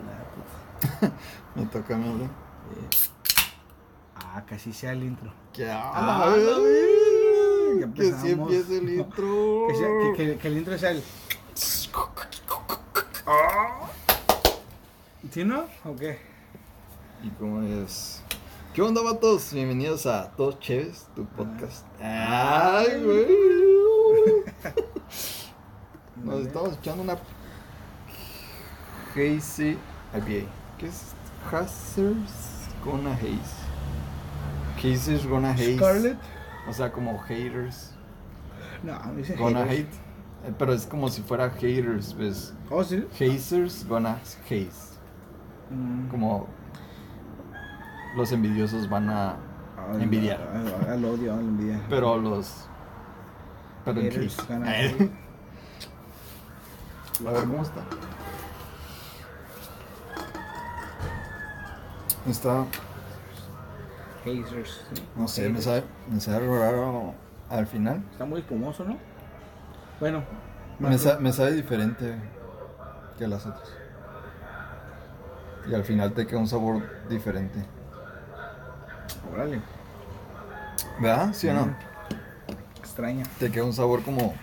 Me toca a mí hablar. Eh, Ah, casi sea el intro. ¿Qué Ah, ya Que empezamos. empiece el intro. Que, sea- que- que- que el intro sea el. ¿Sí no? ¿O qué? ¿Y cómo es? ¿Qué onda, vatos? Bienvenidos a Todos Chéves, tu podcast. Ay, güey. Nos estamos echando una Hazy IPA. ¿Qué es? Hazers Gonna Haze. Hazers Gonna Haze. Scarlett. O sea, como haters. No, dice Gonna haters. hate. Eh, Pero es como si fuera haters, ¿ves? Oh, sí. Hazers gonna haze. Mm. Como los envidiosos van a Al- envidiar. Al, al odio, a la envidia. Pero los. Pero en Haters Eh. hate. A ver cómo está. Está. Hazers. sí. No sé, me sabe, me sabe raro al final. Está muy espumoso, ¿no? Bueno. Me, sa- me sabe diferente que las otras. Y al final te queda un sabor diferente. Órale. ¿Verdad? ¿Sí o no? Mm. Extraña. Te queda un sabor como.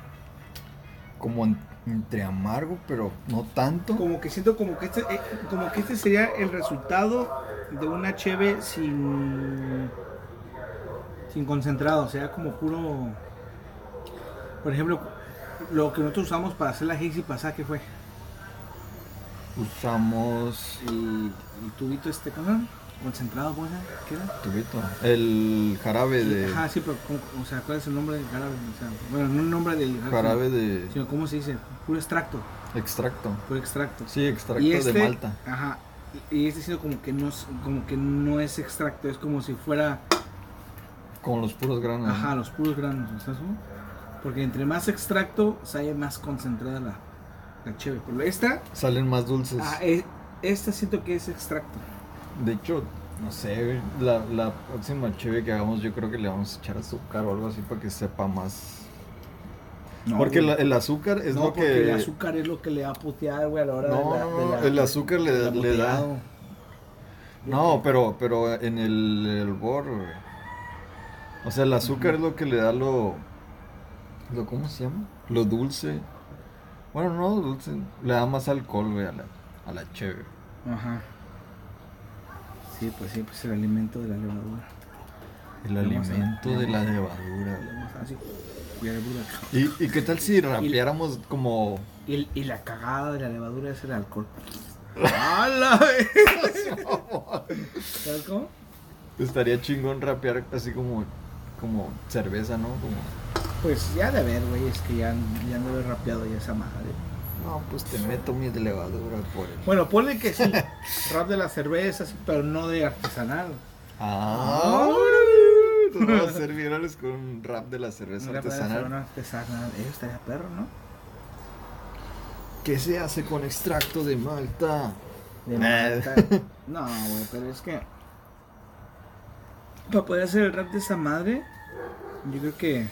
como en- entre amargo, pero no tanto. Como que siento como que este, eh, como que este sería el resultado de una cheve sin sin concentrado, o sea, como puro por ejemplo, lo que nosotros usamos para hacer la hazy pasada que fue Usamos. el, el tubito este, ¿cómo? Concentrado, ¿cómo? ¿Qué era? Tubito. El jarabe de. Ajá, sí, pero ¿cómo- o sea, ¿cuál es el nombre del jarabe? O sea, bueno, no el nombre del Jarabe de sino ¿cómo se dice? Puro extracto, extracto. puro extracto. Sí, extracto y este, de malta. Ajá. Y este siendo como que no es, como que no es extracto, es como si fuera, Con los puros granos. ajá, los puros granos, ¿estás? Porque entre más extracto, sale más concentrada la, la cheve. Pero esta, Salen más dulces. ah, eh, esta siento que es extracto. De hecho, no sé, la, la próxima cheve que hagamos, yo creo que le vamos a echar azúcar o algo así para que sepa más. No, porque la- el azúcar es no, lo porque que. el azúcar es lo que le va a putear, güey, a la hora No, de la, no, de no, la- el azúcar le, da. No, pero, pero en el, el bor, güey. O sea, el azúcar es lo que le da lo, lo. ¿Cómo se llama? Lo dulce. Bueno, no dulce. Le da más alcohol, güey, a la, a la cheve. Ajá. Sí, pues sí, pues el alimento de la levadura. El a- alimento de la levadura, güey. ¿Y, ¿Y qué tal si rapeáramos como... Y, el- y la cagada de la levadura es el alcohol. ¡Hala! ¿Sabes cómo? Estaría chingón rapear así como, como cerveza, ¿no? Como... Pues ya de ver, güey, es que ya, ya no he rapeado ya esa madre. No, pues te meto mi levadura por el... Bueno, ponle que sí, rap de las cervezas, pero no de artesanal. Ah, nos vamos a hacer virales con un rap de la cerveza artesanal. artesanal. Eso estaría perro, ¿no? ¿Qué se hace con extracto de malta? De Eh. malta. No, güey, pero es que. Para poder hacer el rap de esa madre, yo creo que.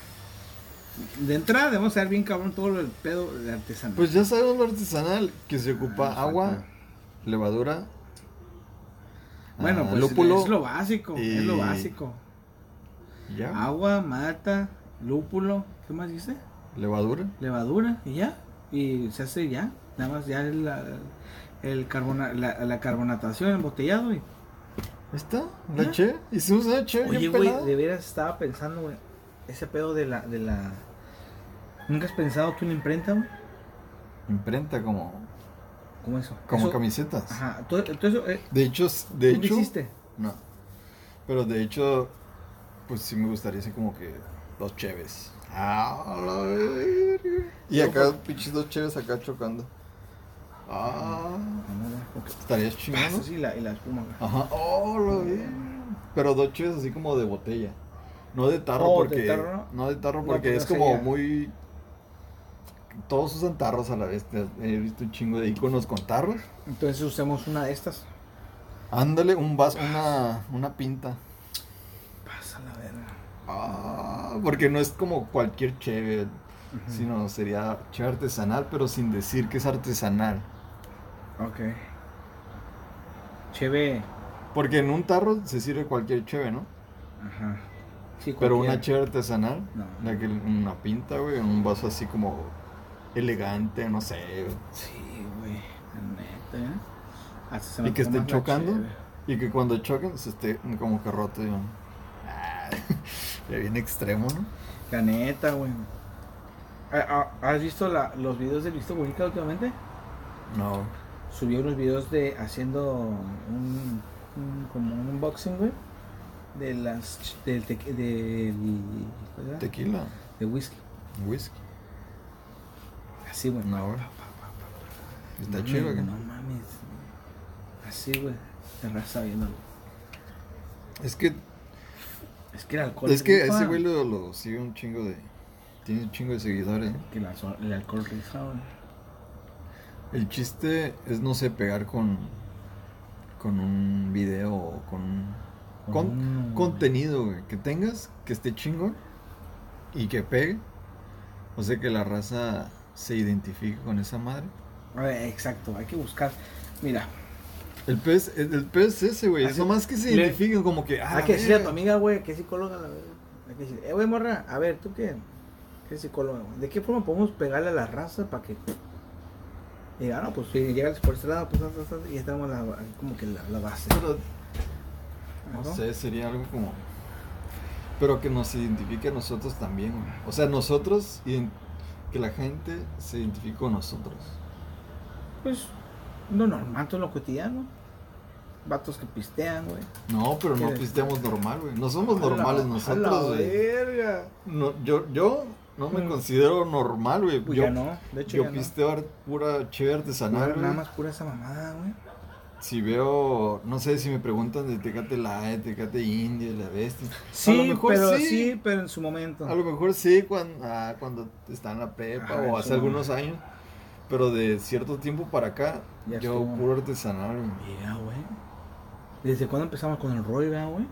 De entrada debemos saber bien cabrón todo el pedo de artesanal. Pues ya sabemos lo artesanal, que se ocupa Ah, agua, falta. levadura, bueno, ah, pues lúpulo es lo básico, es lo básico. Ya, Agua, malta, lúpulo, ¿qué más dice? levadura. Levadura y ya. Y se hace ya. Nada más ya el, la, el carbona, la, la carbonatación, embotellado y está, la ¿Ya? che. Hicimos una che Oye, güey, de veras estaba pensando, güey, ese pedo de la, de la... ¿Nunca has pensado que una imprenta, güey? Imprenta como, ¿Cómo eso? como Eso- camisetas. Ajá, todo, todo eso, eh, De hecho, de ¿tú hecho, hiciste? no. Pero de hecho, pues sí me gustaría así como que dos cheves. Ah, la verga. Y acá, pinches dos cheves acá chocando. Ah, estaría chingón. Eso ¿no? sí, la, y la espuma. Ajá. Oh, lo vi. Pero dos cheves así como de botella. No de tarro Oh, de porque. tarro, ¿no? no de tarro porque porque es como sería. muy. Todos usan tarros a la vez. He visto un chingo de iconos con tarros. Entonces usemos una de estas. Ándale, un vaso, una, una pinta. La verga. Ah, porque no es como cualquier cheve, sino sería cheve artesanal, pero sin decir que es artesanal. Ok. cheve. Porque en un tarro se sirve cualquier cheve, ¿no? Ajá. Sí, Pero una cheve artesanal, No. la que una pinta, güey, en un vaso así como elegante, no sé. güey. Sí, güey. la Neta, ¿eh? Y que estén chocando. Y que cuando choquen se esté como que roto, digo. Ah, ya bien extremo, ¿no? La neta, güey. ¿Ha- ha- ¿Has visto la- los videos de Listo Bonita últimamente? No. Subió unos videos de haciendo un, un- como un unboxing, güey. De las del, del ¿cuál era? Tequila, de whisky. whisky. Así, güey. No, güey. Está No, chido, güey, ¿qué? No mames. Así, güey. Te raza viéndolo. Es que, Es que el alcohol. es que rifa. ese güey lo, lo sigue un chingo de. Tiene un chingo de seguidores. ¿eh? Que la el alcohol rifa, güey. El chiste es, no sé, pegar con. Con un video o con. Con contenido, güey. Que tengas, que esté chingón. Y que pegue. O sea, que la raza se identifique con esa madre. Ver, exacto, hay que buscar. Mira, El pez, el, el pez es ese, güey. Es Así- nomás que se identifiquen como que. Ah, hay que decirle a tu amiga, güey, que es psicóloga, la verdad. Hay que decirle, eh, güey, morra, a ver, ¿tú qué? ¿Qué psicóloga? güey? ¿De qué forma podemos pegarle a la raza para que. Y diga, no, pues si llegas por este lado, pues y ya tenemos la, como que la, la base. Pero, no ¿no? sé, sería algo como. Pero que nos identifique a nosotros también, güey. O sea, nosotros, que la gente se identifique con nosotros. Pues, no normal, todo lo cotidiano. Vatos que pistean, güey. No, pero no pisteamos normal, güey. No somos A normales nosotros, güey. verga. No, yo, yo no me Mm. considero normal, güey. Pues yo ya no, de hecho yo ya pisteo pura chévere artesanal, Nada más pura esa mamada, güey. Si veo, no sé si me preguntan de Tecate Light, Tecate India, la bestia. Sí, a lo mejor pero sí. sí. pero en su momento. A lo mejor sí cuando, ah, cuando está en la prepa Ajá, o hace algunos años. Pero de cierto tiempo para acá, Ya yo estuvo. puro artesanal, güey. Mira, güey. ¿Desde cuándo empezamos con el verdad, güey?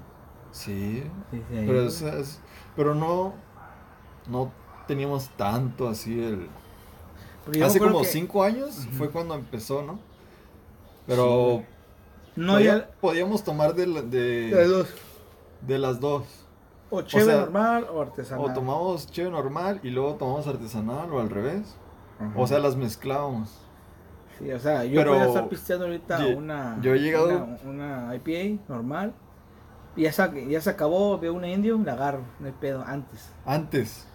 Sí. Desde ahí. Pero, güey. o sea, es- pero no, no teníamos tanto así el... Hace como que- cinco años fue cuando empezó, ¿no? Pero No, podía- ya. podíamos tomar de, de, De dos. de las dos. O sea, normal o artesanal. O tomamos chévere normal y luego tomamos artesanal o al revés. Ajá. O sea, las mezclábamos. Sí, o sea, yo voy a estar pisteando ahorita una. yo he llegado- Una, una IPA normal. Y ya se, ya se acabó, veo una indio, la agarro, no hay pedo, antes. Antes.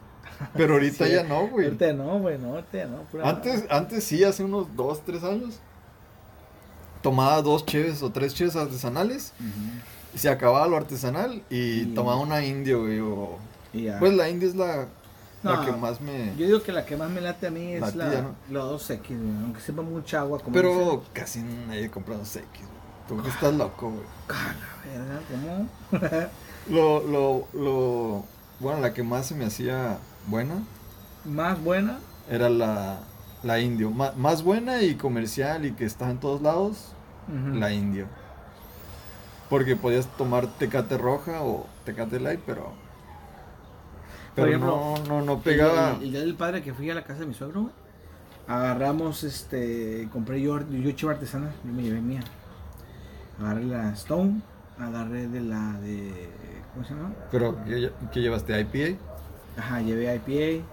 Pero ahorita Sí, ya no, güey. Ahorita no, güey, no, ahorita no. pura Antes, antes sí, hace unos dos, tres años. Tomaba dos cheves o tres cheves artesanales. Se acababa lo artesanal y Y- tomaba una indio, güey. o-. Pues la india es la, la No, que más me... Yo digo que la que más me late a mí es La la, tía, ¿no? la 2X, güey, aunque sepa mucha agua. Como Pero casi nadie compra dos X. güey. Tú que estás loco, güey. La verga, ¿cómo? Lo, lo, lo... Bueno, la que más se me hacía buena más buena. era la, la indio. Más buena y comercial y que está en todos lados, la indio. Porque podías tomar tecate roja o tecate light, pero... Pero ejemplo, no, no, no pegaba... El, el día del padre que fui a la casa de mi suegro, güey. Agarramos, este, compré yo, yo chiva artesana, yo me llevé mía. Agarré la Stone, agarré de la de, ¿cómo se llama? Pero, ¿qué, qué llevaste? ¿IPA? Ajá, llevé IPA,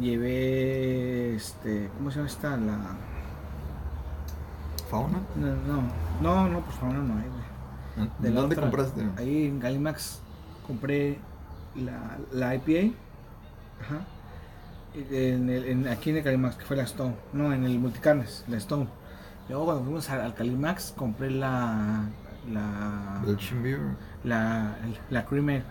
llevé, este, ¿cómo se llama esta? La, ¿Fauna? no, no, no, no, pues ahora no hay, güey. ¿En De la ¿Dónde otra, compraste? Ahí en Galimax compré la, la IPA. Ajá. En el, en- aquí en el Calimax, que fue la Stone. No, en el Multicarnes, la Stone. Luego cuando fuimos al, al Calimax compré la. La. La, la Creamer.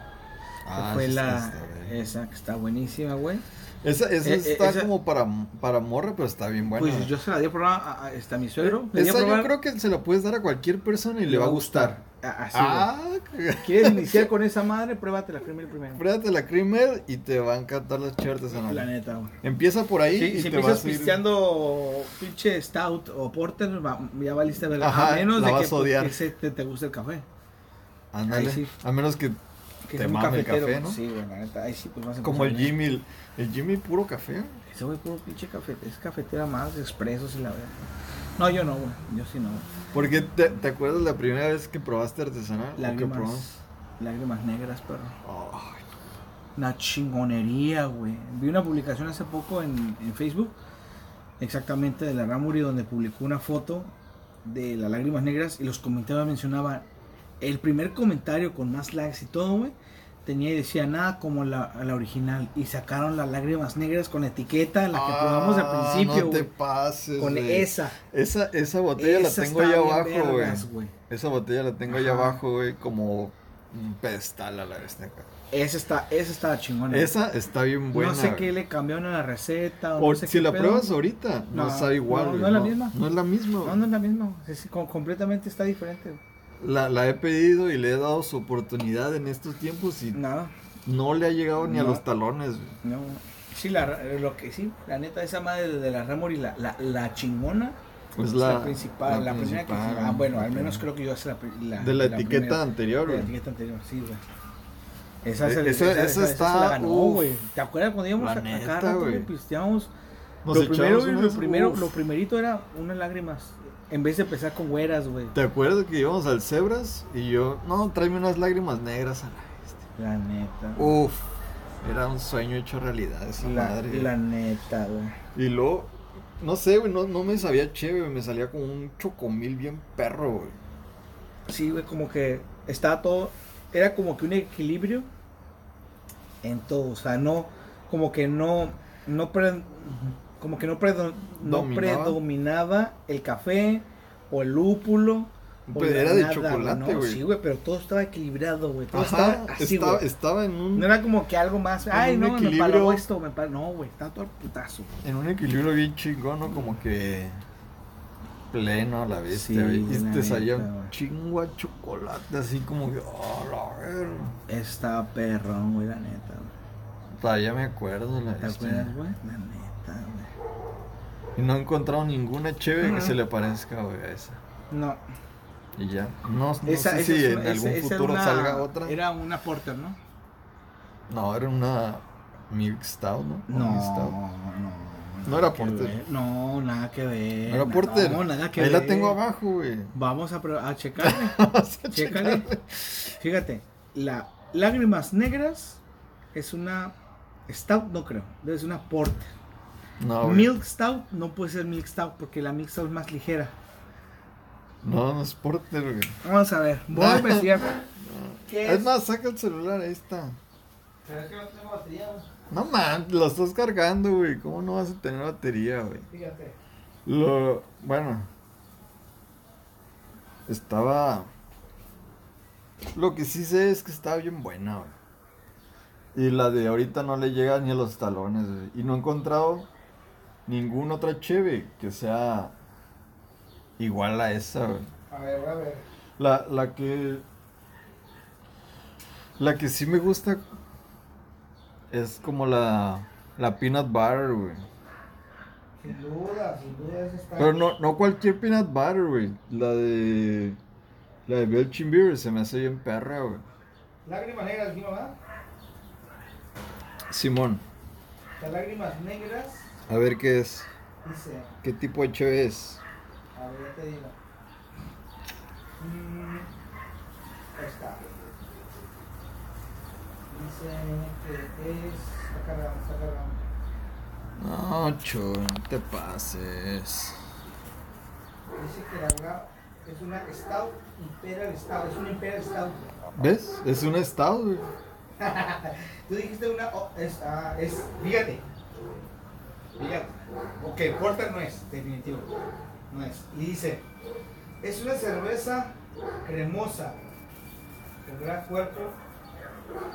Ah, fue la. esa que está buenísima, güey. Esa, esa Eh, eh, está esa- como para, para morra, pero está bien buena. Pues yo se la di a probar a, a- a mi suegro. A Esa yo creo que se la puedes dar a cualquier persona y le va a gustar. Así. Ah, ¿Quieres iniciar con esa madre? Pruébate la Creamer primero. pruébate la creamer y te va a encantar las cheves La artesanales. neta, güey. Empieza por ahí Sí, y si te empiezas vas ir- pisteando pinche stout o porter, va- ya valiste ver Ajá, a menos la de vas que, a pues, odiar. que se- te, te guste el café. Ándale. Sí. A menos que, Que Te mame el café, ¿no? Sí, güey, la neta. Ahí sí, pues vas a como el. Jimmy, el, el Jimmy puro café. Ese güey puro pinche café, es cafetera más, expresos y la verdad. No, yo no, güey. Yo sí no. Porque te, te acuerdas la primera vez que probaste artesanal? Lágrimas, lágrimas negras, perro. Ay, Una chingonería, güey. Vi una publicación hace poco en, en Facebook, exactamente de la Ramuri, donde publicó una foto de las lágrimas negras y los comentarios mencionaban el primer comentario con más likes y todo, güey. Tenía y decía nada como la, la original. Y sacaron las lágrimas negras con la etiqueta, la que probamos al Ah, principio, No te pases. Con esa. Esa, esa botella Esa la tengo allá abajo, güey. Esa botella la tengo allá abajo, güey, como un pedestal a la vez. Esa está, esa está chingona. Esa está bien buena. no sé qué le cambiaron a la receta. O O no sé si la pedo. pruebas ahorita, no, No, sabe igual, no, no es la misma. No es la misma. No, no es la misma. Es, como completamente está diferente. güey. La, la he pedido y le he dado su oportunidad en estos tiempos y Nada. no le ha llegado ni a No. los talones. güey. No. Sí, la, lo que sí, la neta, esa madre de, de la Remori, la, la, la chingona, Pues es la, la, principal, la, primera que Ah, bueno, al menos creo que yo hace la, De la, etiqueta primera. anterior, De la güey. etiqueta anterior, sí, güey. Esa, es el- esa- esa, esa esa- esa está- la ganó, güey. ¿Te acuerdas cuando íbamos La a, neta, cada rato, güey. güey, pisteábamos? Nos Lo primero, lo, primero, lo primerito era unas lágrimas. En vez de empezar con güeras, güey. ¿Te acuerdas que íbamos al Zebras y yo, no, tráeme unas lágrimas negras a la bestia? La neta. Uf, era un sueño hecho realidad esa la, madre. la neta, güey. Y luego, no sé, güey, no, no me sabía chévere, güey, me salía como un chocomil bien perro, güey. Sí, güey, como que estaba todo. Era como que un equilibrio en todo. O sea, no. Como que no. No pre- como que no, predo- no predominaba el café o el lúpulo. o la- era de nada, chocolate, ¿no? güey. Sí, güey, pero todo estaba equilibrado, güey. Todo Ajá, estaba así, estaba, güey. estaba en un, No era como que algo más. Ay, no, me paró esto, me paró. No, güey, estaba todo el putazo. en un equilibrio bien chingón, ¿no? Como que pleno a la vez. Sí, y te salía un güey. chingo de chocolate, así como que, oh, la verga. Estaba perrón, güey, la neta, güey. Todavía me acuerdo la ¿Te bestia. acuerdas, güey? La neta, güey. Y no he encontrado ninguna chévere que se le parezca, güey, a esa. No, Y ya. No, no esa, sé esa si es en algún esa- futuro una- salga otra. Era una porter, ¿no? No, era una Milk Stout, ¿no? No, Stout. no. No era porter. No, nada que ver. No era porter. No, nada que Ahí ver. la tengo abajo, güey. Vamos a, a checarle. Vamos a checarle. Fíjate, la Lágrimas Negras es una Stout, no creo. Ser una porter. No, güey. Milk Stout no puede ser Milk Stout porque la Milk Stout es más ligera. No, no es porter, güey. Vamos a ver, voy a investigar. ¿Qué Es más, saca el celular, ahí está. Pero es que no tengo batería. No man, lo estás cargando, güey. ¿Cómo no vas a tener batería, güey? Fíjate. Lo, bueno, estaba. Lo que sí sé es que estaba bien buena, güey. Y la de ahorita no le llega ni a los talones, güey. Y no he encontrado ninguna otra cheve que sea igual a esa, güey. A ver, a ver. La, la que. La que sí me gusta es como la. La peanut butter, güey. Sin duda, sin duda esa está. Pero no, no cualquier peanut butter, güey. La de. La de Belching Beer se me hace bien perra, güey. Lágrimas negras, ¿no, verdad? Simón, Las lágrimas negras, a ver qué es. dice. ¿Qué tipo de cheve es? A ver, ya te digo. Mm, ahí está. Dice que es. Está cargando, está cargando. No, chu, no te pases. Dice que la verdad es una Stout Imperial Stout. Es una Imperial Stout. ¿Ves? Es un stout, güey. Tú dijiste una. oh, es, ah, es. Fíjate. Fíjate. Ok, Porter no es, definitivo. No es. Y dice: Es una cerveza cremosa. Con gran cuerpo.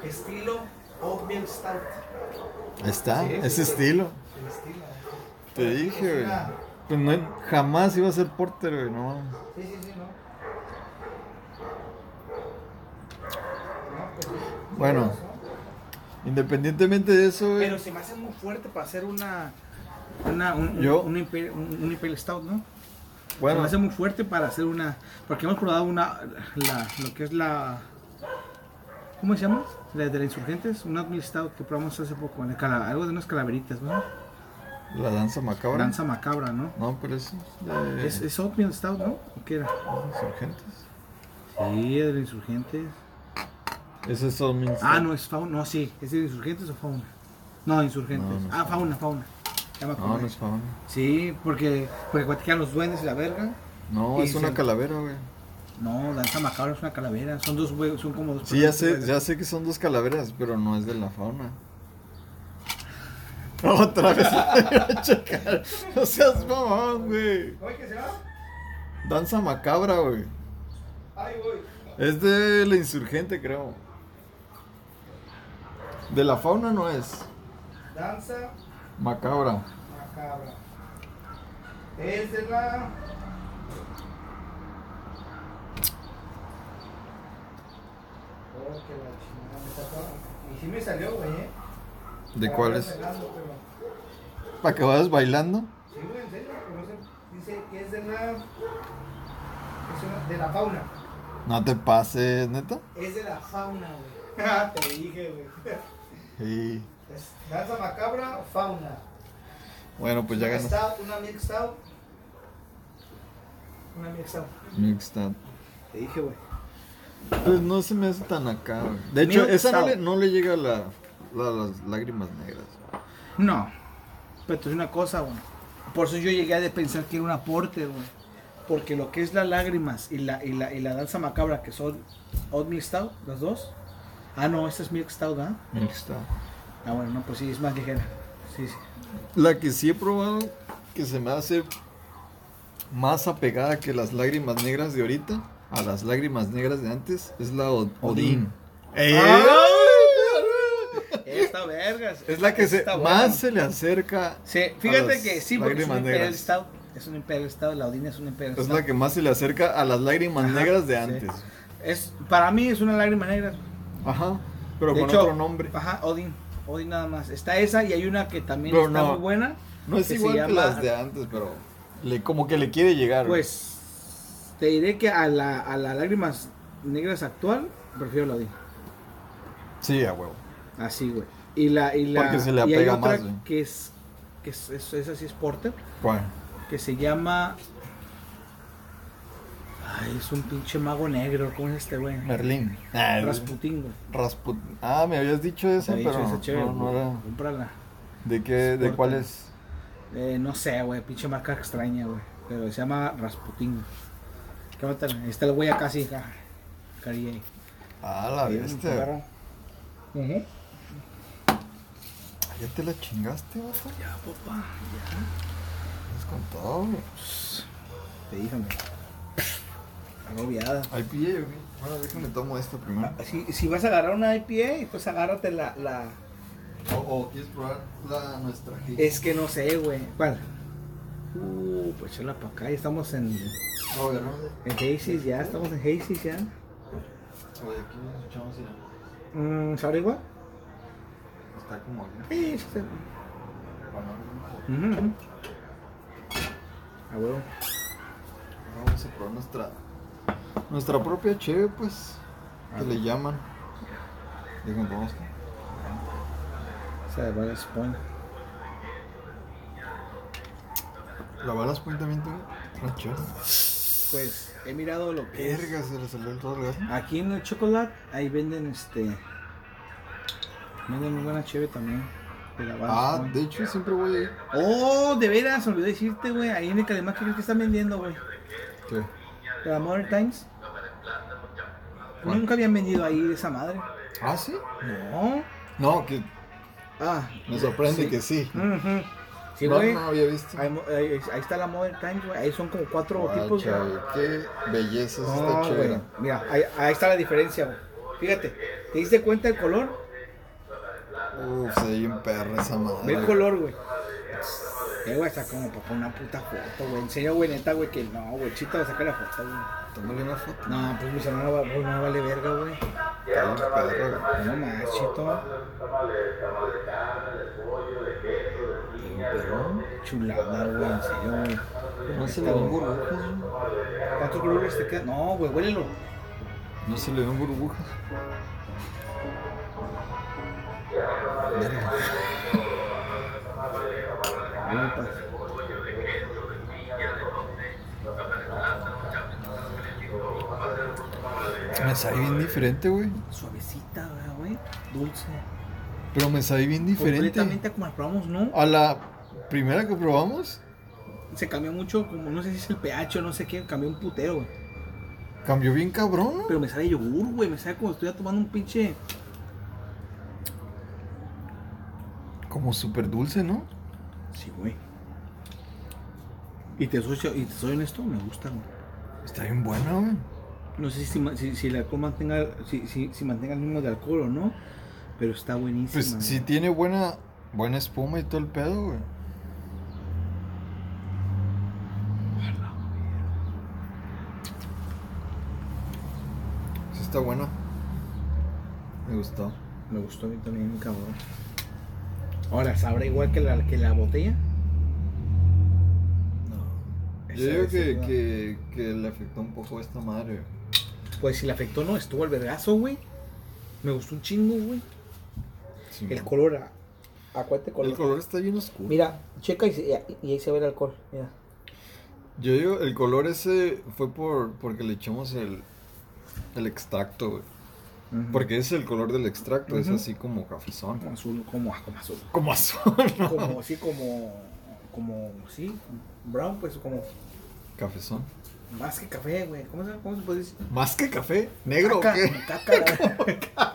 Estilo Oatmeal Stout. Ahí está, Sí, ese sí, sí. estilo. El estilo. Te dije, Es güey. una- Pues no, jamás iba a ser porter, güey, no. Sí, sí, sí, no. No, pues, sí, Bueno. razón. Independientemente de eso, güey. Pero se me hace muy fuerte para hacer una. Una, un, un- Yo- un, Imperial, un- un Imperial Stout, ¿no? Se Bueno, me hace muy fuerte para hacer una. Porque hemos probado una. La, lo que es la. ¿Cómo se llama? La de la Insurgentes. Una Oatmeal Stout que probamos hace poco. en cala- algo de unas calaveritas, ¿no? La danza macabra. Danza macabra, ¿no? No, pero eso es de Es, es Oatmeal Stout, ¿no? ¿O qué era? insurgentes. Sí, de Insurgentes. Ese es Oatmeal Ah, Stout. no, es Fauna. No, sí. ¿Es de Insurgentes o Fauna? No, Insurgentes. No, no ah, Fauna, Fauna. Ya me No, acordé. no es fauna. Sí, porque, porque cuando los duendes y la verga. No, Y es una se- calavera, güey. No, Danza Macabra es una calavera. Son dos huevos, son como dos Sí, ya sé, güey. ya sé que son dos calaveras, pero no es de la fauna. Otra vez. Checar. No seas mamón, güey. ¿Cómo es que se va? Danza macabra, güey. Ay, voy. Es de la insurgente, creo. De la fauna no es. Danza Macabra. Macabra. Es de la. Oh, que la chingada, me sacó- Y sí me salió, güey, ¿eh? ¿De Para andar bailando, pero- ¿Para que vayas bailando? Sí, güey, en serio, pero dice que es de la. Es una- de la fauna. No te pases, neta. Es de la fauna, güey. Te dije, güey. Sí. Es danza macabra, fauna. Bueno, pues ya Una stout, una milk stout. Una milk stout. Te dije, güey. Pues no se me hace tan acá, güey. De hecho, Milk esa no le, no le llega la, la- las lágrimas negras. No. Pero es una cosa, güey. Por eso yo llegué a pensar que era una porter, güey. Porque lo que es las lágrimas y la, y la, y la danza macabra, que son Oatmeal Stout, las dos. Ah, no, esta es Milk Stout, ¿ah? Mixed up. Ah, bueno, no, pues sí, es más ligera. Sí, sí. La que sí he probado que se me hace más apegada que las lágrimas negras de ahorita a las lágrimas negras de antes es la Od- Odín. ¡Ey! Esta vergas. Es la que se, más buena. se le acerca. Sí, fíjate que sí, porque es un negras. Stout. Es un Imperial Stout, la Odina es un Imperial Es Stout. la que más se le acerca a las lágrimas Ajá, negras de sí. antes. Es, para mí es una lágrima negra. Ajá. Pero De con hecho, otro nombre. Ajá, Odin. Odin nada más. Está esa y hay una que también Pero está no. muy buena. No es que igual que las de antes, pero le, como que le quiere llegar. Pues te diré que a la, a la lágrimas negras actual prefiero la Odin. Sí, a huevo. Así, güey. Y la y la Porque se le y hay apega otra más, que es que es, es- esa sí es porter, ¿Cuál? que se llama Ay, es un pinche mago negro, ¿cómo es este güey? Merlín. Ah, Rasputín, güey. Ah, me habías dicho eso, había dicho pero esa chévere, no, no güey. era. Cómprala. ¿De qué? ¿De cuál es? Eh, no sé, güey, pinche marca extraña, güey. Pero se llama Rasputín. güey. ¿Qué va a tener? Está el güey acá, sí, acá. Cari Ah, la bestia. Ujú. ¿Ya te la chingaste, vato? Ya, papá, Es con todo. güey. ya. Te dije, güey. Agobiada. IPA. Bueno, déjame tomo esto primero. Si, si vas a agarrar una IPA, pues agárrate la, la... O, quieres probar la nuestra aquí. Es que no sé, güey. ¿Cuál? Uh, pues échala para acá. Ya estamos en, No, no. en Hazy's ya. Estamos en Hazy's ya. Oye, aquí nos echamos ya. Mm, ¿Sabe igual? Está como aquí. Sí, sí. Bueno. A huevo. Vamos a probar nuestra nuestra propia cheve, pues. Que le llaman. Probar esto. Esa de Ballast Point. La balas point también tuvo. Una chévere. Pues he mirado lo que es. Verga, se le salió el todo el gas. Aquí en el chocolate, ahí venden este. Venden muy buena cheve también. De la Ballast Ah, Point. de hecho siempre voy ahí. Oh, de veras, olvidé decirte, güey. Ahí en el Calimán, ¿qué crees que están vendiendo, güey? ¿Qué? De la Modern Times. Nunca habían vendido ahí de esa madre. Ah, sí. No. No, que Ah. me sorprende sí. que sí. Ujú. Sí, no, güey. no había visto. Ahí, mo- ahí- ahí está la Modern Times, güey. Ahí son como cuatro Guacha, tipos, güey. Qué belleza es No, esta güey. chévere. Mira, ahí, ahí está la diferencia, güey. Fíjate, ¿te diste cuenta del color? Uf, se ve bien perra esa madre. Ve el color, güey. Eh, güey, está como para una puta foto, güey. En serio, güey, neta, güey, que no, güey. Chito va a sacar la foto, güey. Tómale una foto. No, pues mi celular no, va- pues, no vale verga, güey. Está perra, güey. No más, Chito. Perrón. Chulada, güey, en serio, güey. No se le ven burbujas, güey. ¿Cuántos colores te quedan? No, güey, huélelo. No se le ven burbujas. Verga. Me sabe bien diferente, güey. Suavecita, ¿verdad, güey. Dulce. Pero me sabe bien diferente. Completamente como la probamos, ¿no? A la primera que probamos, Se cambió mucho, como no sé si es el pH o no sé qué, cambió un putero, güey. cambió bien cabrón, ¿no? Pero me sabe yogur, güey. Me sabe como estuviera tomando un pinche. Como súper dulce, ¿no? Sí, güey. Y te soy, y te soy honesto, me gusta, güey. Está bien buena, güey. No sé si, si, si el alcohol mantenga, si, si, si mantenga el mismo de alcohol o no, pero está buenísima. Pues güey. sí tiene buena, buena espuma y todo el pedo, güey. Sí está buena. Me gustó. Me gustó a mí también, cabrón. Ahora, ¿sabrá igual que la, que la botella? Yo Esa digo que, que, que le afectó un poco esta madre. Pues si le afectó, no, estuvo al vergazo, güey. Me gustó un chingo, güey. Sí, El man. color, a- acuérdate color. El color está bien oscuro. Mira, checa y, se- y ahí se ve el alcohol. Mira. Yo digo, el color ese fue por porque le echamos el, el extracto, güey. Porque es el color del extracto, es así como cafezón. Como azul, como, como azul. Como azul, ¿no? Como así, como, como, sí, brown, pues como Cafezón. más que café, güey. ¿Cómo se, cómo se puede decir? ¿Más que café? ¿Negro Caca, o qué? caca,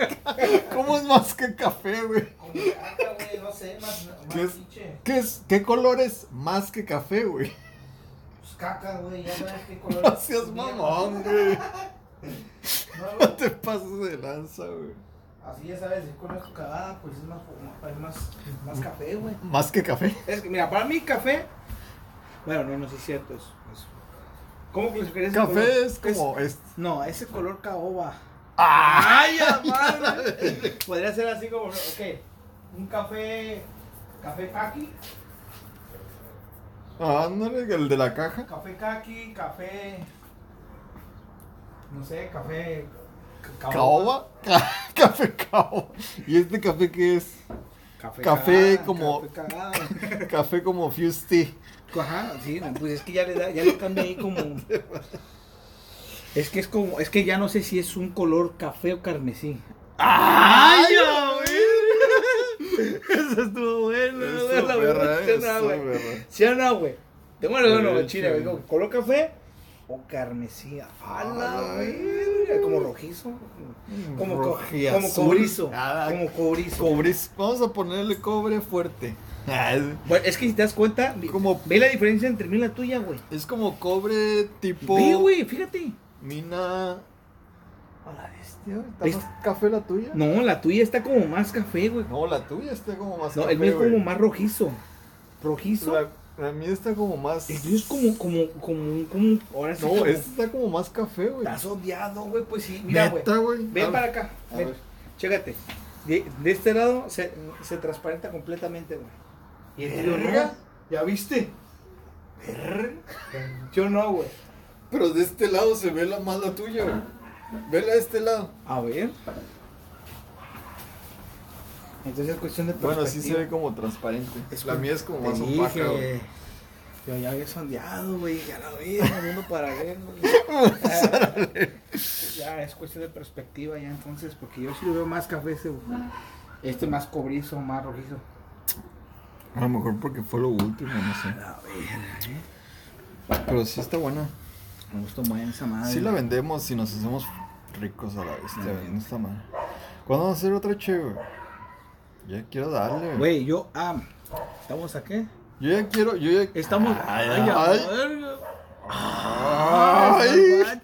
¿Cómo es más que café, güey? como caca, güey, no sé, más, más ¿Qué es? ¿Qué, es, ¿Qué color es más que café, güey? Pues caca, güey, ya sabes qué color. No seas mamón, güey. No, No te pases de lanza, güey. Así ya sabes, si conozco cagada, pues es más, es más, más café, güey. ¿Más que café? Es que, mira, para mí café. Bueno, no, no sé si es cierto eso. eso. ¿Cómo clasificarías Café color? es como... Es... No, ese color caoba. ¡Ay, ¡Ay, madre! Podría ser así como, ok, un café, café kaki, Ándale, el de la caja. café kaki, café, no sé, café ca- ¿Caoba? Ca- café caoba. ¿Y este café qué es? Café, Café cagada, como- Café. Café como Fuse Tea. Ajá, sí, pues es que ya le da, ya le cambia ahí como. Es que es como, es que ya no sé si es un color café o carmesí. ¡Ay, Eso estuvo bueno, güey, la Eso, verdad, ¿sí eso, güey? ¿Sí no, güey? Tengo el bueno, Sí, chile, sí. güey. ¿Color café o carmesí? A Ah, la verga, como rojizo. Como, co- como cobrizo. Ah, Como cobrizo. Vamos a ponerle cobre fuerte. Bueno, es que si te das cuenta, Como- ve la diferencia entre mí y la tuya, güey. Es como cobre tipo. Ve, güey, fíjate. Mina. A la bestia, ¿Está café la tuya? No, la tuya está como más café, güey. No, la tuya está como más No, café. el mío es como más rojizo. ¿Rojizo? La, la mía está como más. El tuyo es como, como, como, como, ahora sí. No, como- esta está como más café, güey. Estás odiado, güey, pues sí. Mira, güey. Ven A para ver, acá. a ven. ver. Chécate. De, de este lado se, se transparenta completamente, güey. Y el tuyo no. ¿Ya viste? Yo no, güey. Pero de este lado se ve la más la tuya, güey. Vela de este lado. A ver. Entonces es cuestión de Bueno, sí se perspectiva. ve como transparente. Es la mía es como más dije, opaca, güey. Yo ya había sondeado, güey. Ya la vi, mundo paralelo. güey. ya es cuestión de perspectiva, ya entonces. Porque yo sí lo veo más café ese, güey. Este más cobrizo, más rojizo. A lo mejor porque fue lo último, no sé. A ver, ¿eh? Pero sí está buena. Me gustó más esa madre. Sí la vendemos y nos hacemos ricos a la vez. No está mal. ¿Cuándo vamos a hacer otra güey? Ya quiero darle, güey. Yo, ah, ¿estamos a qué? Yo ya quiero, yo ya... Estamos. Ay, Ay, ay. Ay.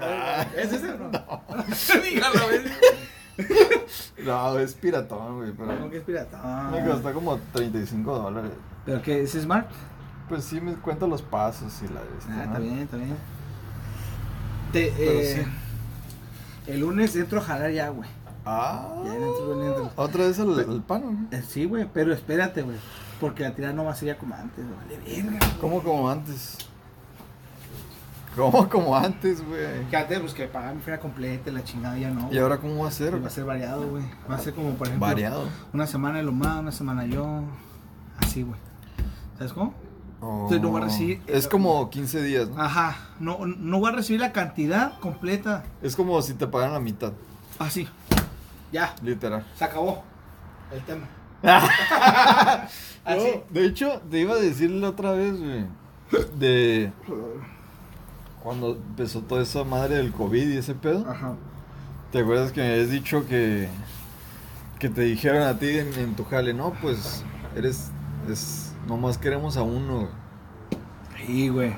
Ay. ¿Es ese o no? Dígalo. No, es piratón, güey, pero... ¿Cómo que es pirata? Me costó como 35 dólares. ¿Pero qué? ¿Es Smart? Pues sí me cuenta los pasos y la este, Ah, ¿no? está bien, está bien. Te, eh, sí. El lunes entro a jalar ya, güey. Ah. Ya. Otra vez el, el pan, ¿no? Eh, Sí, güey, pero espérate, güey. Porque la tirada no va a ser ya como antes, güey. Vale, verga. ¿Cómo como antes? ¿Cómo como antes, güey? Que antes, pues que pagaba mi feria completa, la chingada ya no. ¿Y ahora cómo va a ser? güey. Va a ser variado, güey. Va a ser como, por ejemplo, Variado. una semana lo más, una semana yo. Así, güey. ¿Sabes cómo? Entonces no va a recibir- Oh, Es como 15 días, ¿no? Ajá, no, no va a recibir la cantidad completa. Es como si te pagaran la mitad, Así. Ya, literal. se acabó el tema. No, de hecho, te iba a decir la otra vez, güey, de cuando empezó toda esa madre del COVID y ese pedo. Ajá. ¿Te acuerdas que me habías dicho que, que te dijeron a ti en, en tu jale, no, pues eres, es, nomás queremos a uno, güey"? Sí, güey.